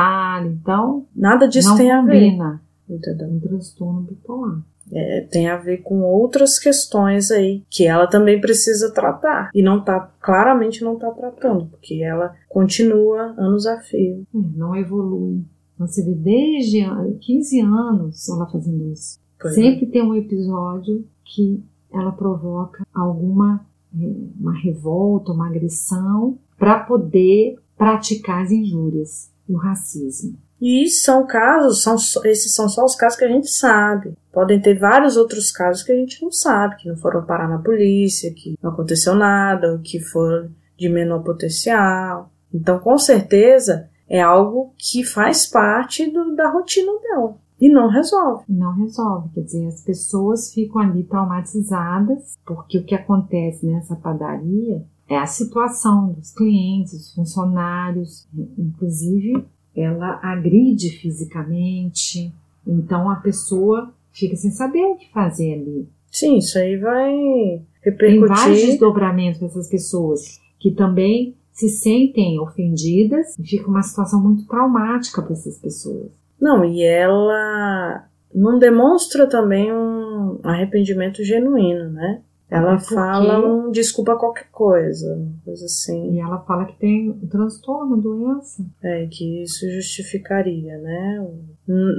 Então, nada disso tem a ver. Entendeu? Um transtorno bipolar. É, tem a ver com outras questões aí que ela também precisa tratar. E não tá claramente não tá tratando porque ela continua anos a fio. Não evolui. Então, você vê desde 15 anos ela fazendo isso. Pois sempre é. tem um episódio que ela provoca alguma é, uma revolta uma agressão para poder praticar as injúrias o racismo e são casos, são, esses são só os casos que a gente sabe. Podem ter vários outros casos que a gente não sabe, que não foram parar na polícia, que não aconteceu nada, ou que foram de menor potencial. Então, com certeza, é algo que faz parte do, da rotina dela. E não resolve. Não resolve. Quer dizer, as pessoas ficam ali traumatizadas, porque o que acontece nessa padaria é a situação dos clientes, dos funcionários, inclusive ela agride fisicamente, então a pessoa fica sem saber o que fazer ali. Sim, isso aí vai Tem repercutir. vários desdobramentos para essas pessoas que também se sentem ofendidas e fica uma situação muito traumática para essas pessoas. Não, e ela não demonstra também um arrependimento genuíno, né? Ela porque- fala um desculpa qualquer coisa, uma coisa assim. E ela fala que tem um transtorno, doença. É, que isso justificaria, né?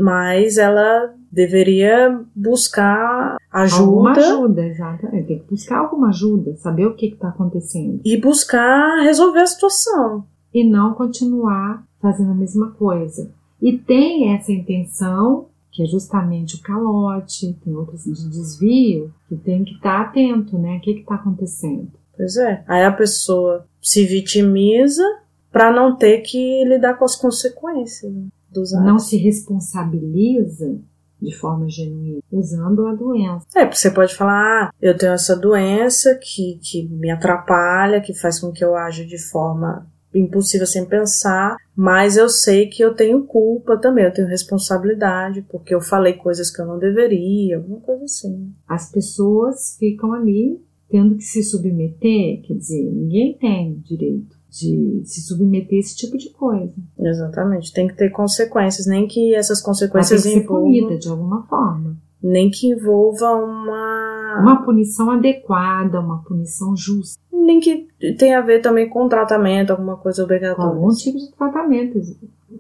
Mas ela deveria buscar Alguma ajuda ajuda, exato. É, tem que buscar alguma ajuda, saber o que está acontecendo. e buscar resolver a situação. E não continuar fazendo a mesma coisa. E tem essa intenção, que é justamente o calote, tem outras de desvio, que tem que estar atento, né? O que está acontecendo? Pois é. Aí a pessoa se vitimiza para não ter que lidar com as consequências dos atos. Não se responsabiliza de forma genuína, usando a doença. É, porque você pode falar, ah, eu tenho essa doença que, que me atrapalha, que faz com que eu aja de forma impulsiva sem pensar, mas eu sei que eu tenho culpa também, eu tenho responsabilidade, porque eu falei coisas que eu não deveria, alguma coisa assim. As pessoas ficam ali tendo que se submeter, quer dizer, ninguém tem direito de se submeter a esse tipo de coisa. Exatamente, tem que ter consequências, nem que essas Ela tem consequências que ser envolvam, punida de alguma forma. nem que envolva uma, Uma punição adequada, uma punição justa, nem que tenha a ver também com tratamento, alguma coisa obrigatória. algum tipo de tratamento,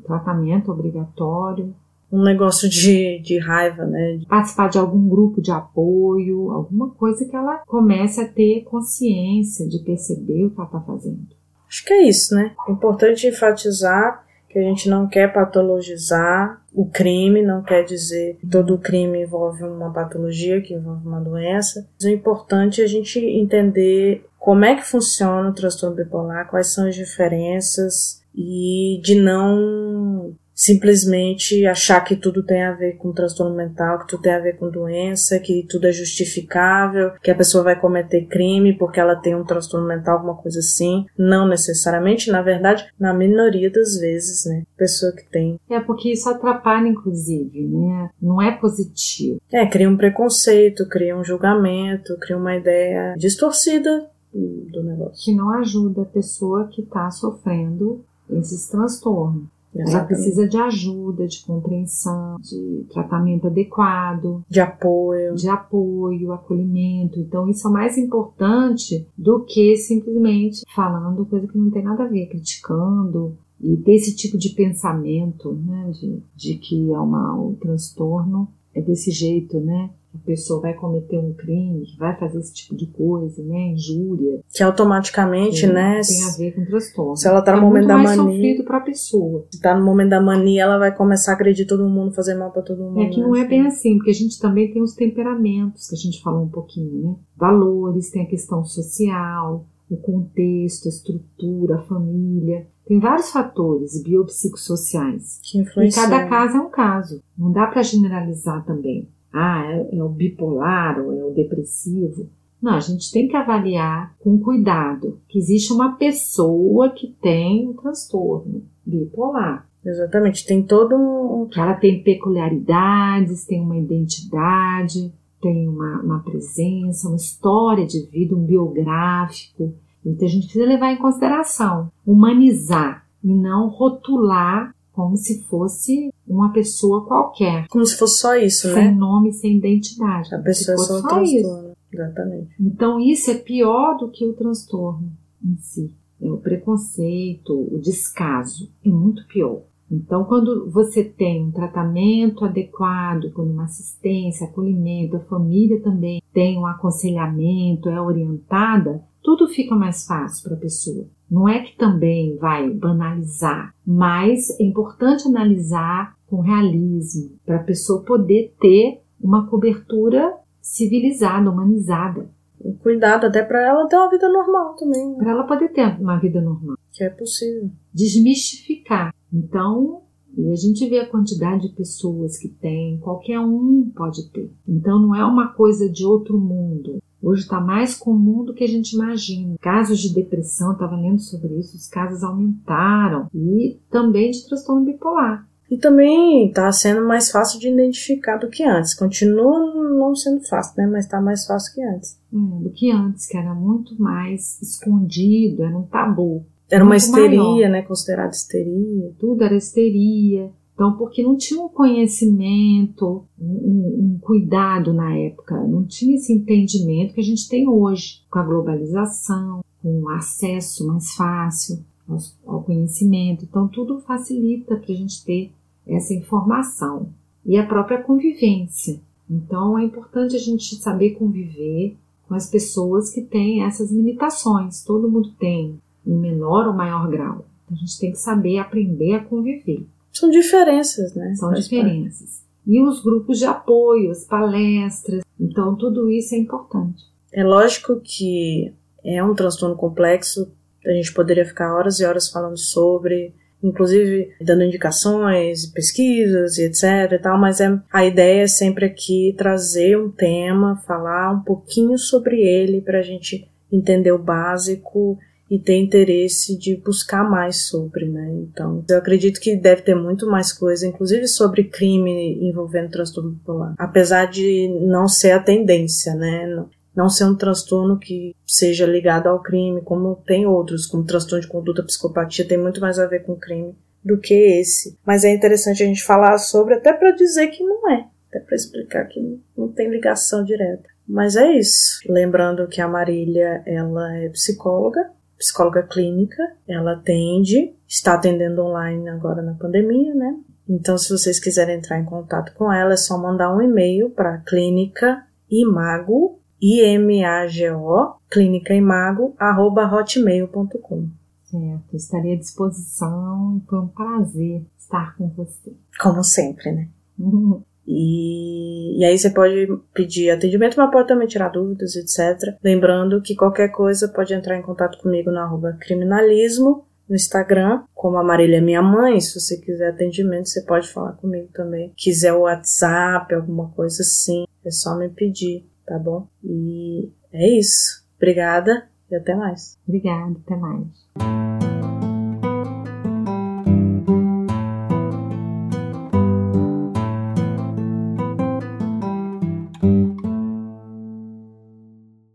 tratamento obrigatório, Um negócio de, de raiva, né? participar de algum grupo de apoio, alguma coisa que ela comece a ter consciência de perceber o que ela está fazendo. Acho que é isso, né? É importante enfatizar que a gente não quer patologizar o crime, não quer dizer que todo crime envolve uma patologia, que envolve uma doença. Mas o importante é a gente entender como é que funciona o transtorno bipolar, quais são as diferenças e de não simplesmente achar que tudo tem a ver com transtorno mental, que tudo tem a ver com doença, que tudo é justificável, que a pessoa vai cometer crime porque ela tem um transtorno mental, alguma coisa assim. Não necessariamente, na verdade, na minoria das vezes, né? Pessoa que tem. É porque isso atrapalha, inclusive, né? Não é positivo. É, cria um preconceito, cria um julgamento, cria uma ideia distorcida do negócio. que não ajuda a pessoa que está sofrendo esses transtornos. Ela precisa de ajuda, de compreensão, de tratamento adequado, De apoio. de apoio, acolhimento. Então, isso é mais importante do que simplesmente falando coisa que não tem nada a ver, criticando. E ter esse tipo de pensamento, né, de, de que é uma, o transtorno é desse jeito, né? A pessoa vai cometer um crime, que vai fazer esse tipo de coisa, né? Injúria. Que automaticamente, que né? Tem a ver com transtorno. Se ela tá no é momento muito da mais mania. sofrido para a pessoa. Se tá no momento da mania, ela vai começar a agredir todo mundo, fazer mal pra todo mundo. É que não é bem assim, porque a gente também tem os temperamentos, que a gente falou um pouquinho, né? Valores, tem a questão social, o contexto, a estrutura, a família. Tem vários fatores biopsicossociais. Que E influencia. cada caso é um caso. Não dá para generalizar também. Ah, é, é o bipolar ou é o depressivo. Não, a gente tem que avaliar com cuidado que existe uma pessoa que tem um transtorno bipolar. Exatamente. Tem todo um. que ela tem peculiaridades, tem uma identidade, tem uma, uma presença, uma história de vida, um biográfico. Então a gente precisa levar em consideração, humanizar e não rotular como se fosse uma pessoa qualquer, Como se fosse só isso, sem né? nome, sem identidade. A pessoa é só só isso. transtorno. Exatamente. Então isso é pior do que o transtorno em si. É o preconceito, o descaso. É muito pior. Então, quando você tem um tratamento adequado, quando uma assistência, acolhimento, a família também tem um aconselhamento, é orientada, tudo fica mais fácil para a pessoa. Não é que também vai banalizar, mas é importante analisar com realismo para a pessoa poder ter uma cobertura civilizada, humanizada, Um cuidado até pra ela ter uma vida normal também, né? para ela poder ter uma vida normal. Que é possível. Desmistificar. Então, e a gente vê a quantidade de pessoas que tem, qualquer um pode ter. Então, não é uma coisa de outro mundo. Hoje está mais comum do que a gente imagina. Casos de depressão, estava lendo sobre isso, os casos aumentaram. E também de transtorno bipolar. E também tá sendo mais fácil de identificar do que antes. Continua não sendo fácil, né? Mas tá mais fácil que antes. É, do que antes, que era muito mais escondido, era um tabu. Era uma histeria, maior. né? Considerada histeria. tudo era histeria. Então porque não tinha um conhecimento, um, um, cuidado na época, não tinha esse entendimento que a gente tem hoje, com a globalização, com o acesso mais fácil ao, ao conhecimento. Então, tudo facilita para a gente ter essa informação. E a própria convivência. Então, é importante a gente saber conviver com as pessoas que têm essas limitações. Todo mundo tem, em menor ou maior grau. A gente tem que saber aprender a conviver. São diferenças, né? São Faz diferenças. Parte. E os grupos de apoio, as palestras. Então, tudo isso é importante. É lógico que é um transtorno complexo, a gente poderia ficar horas e horas falando sobre, inclusive dando indicações, pesquisas e etc e tal, mas é, a ideia é sempre aqui trazer um tema, falar um pouquinho sobre ele para a gente entender o básico e ter interesse de buscar mais sobre, né? Então, eu acredito que deve ter muito mais coisa, inclusive sobre crime envolvendo transtorno bipolar, apesar de não ser a tendência, né? Não ser um transtorno que seja ligado ao crime, como tem outros, como transtorno de conduta, psicopatia, tem muito mais a ver com crime do que esse. Mas é interessante a gente falar sobre, até para dizer que não é, até para explicar que não tem ligação direta. Mas é isso. Lembrando que a Marília, ela é psicóloga, psicóloga clínica, ela atende, está atendendo online agora na pandemia, né? Então, se vocês quiserem entrar em contato com ela, é só mandar um e-mail para clínica imago, I-M-A-G-O, clínicaimago, arroba hotmail.com. Certo, estarei à disposição e foi um prazer estar com você. Como sempre, né? E, e aí você pode pedir atendimento, mas pode também tirar dúvidas, etc. Lembrando que qualquer coisa pode entrar em contato comigo no arroba criminalismo, no Instagram, como a Marília é minha mãe, se você quiser atendimento, você pode falar comigo também. Quiser o WhatsApp, alguma coisa assim, é só me pedir, tá bom? E é isso. Obrigada e até mais. Obrigada, até mais.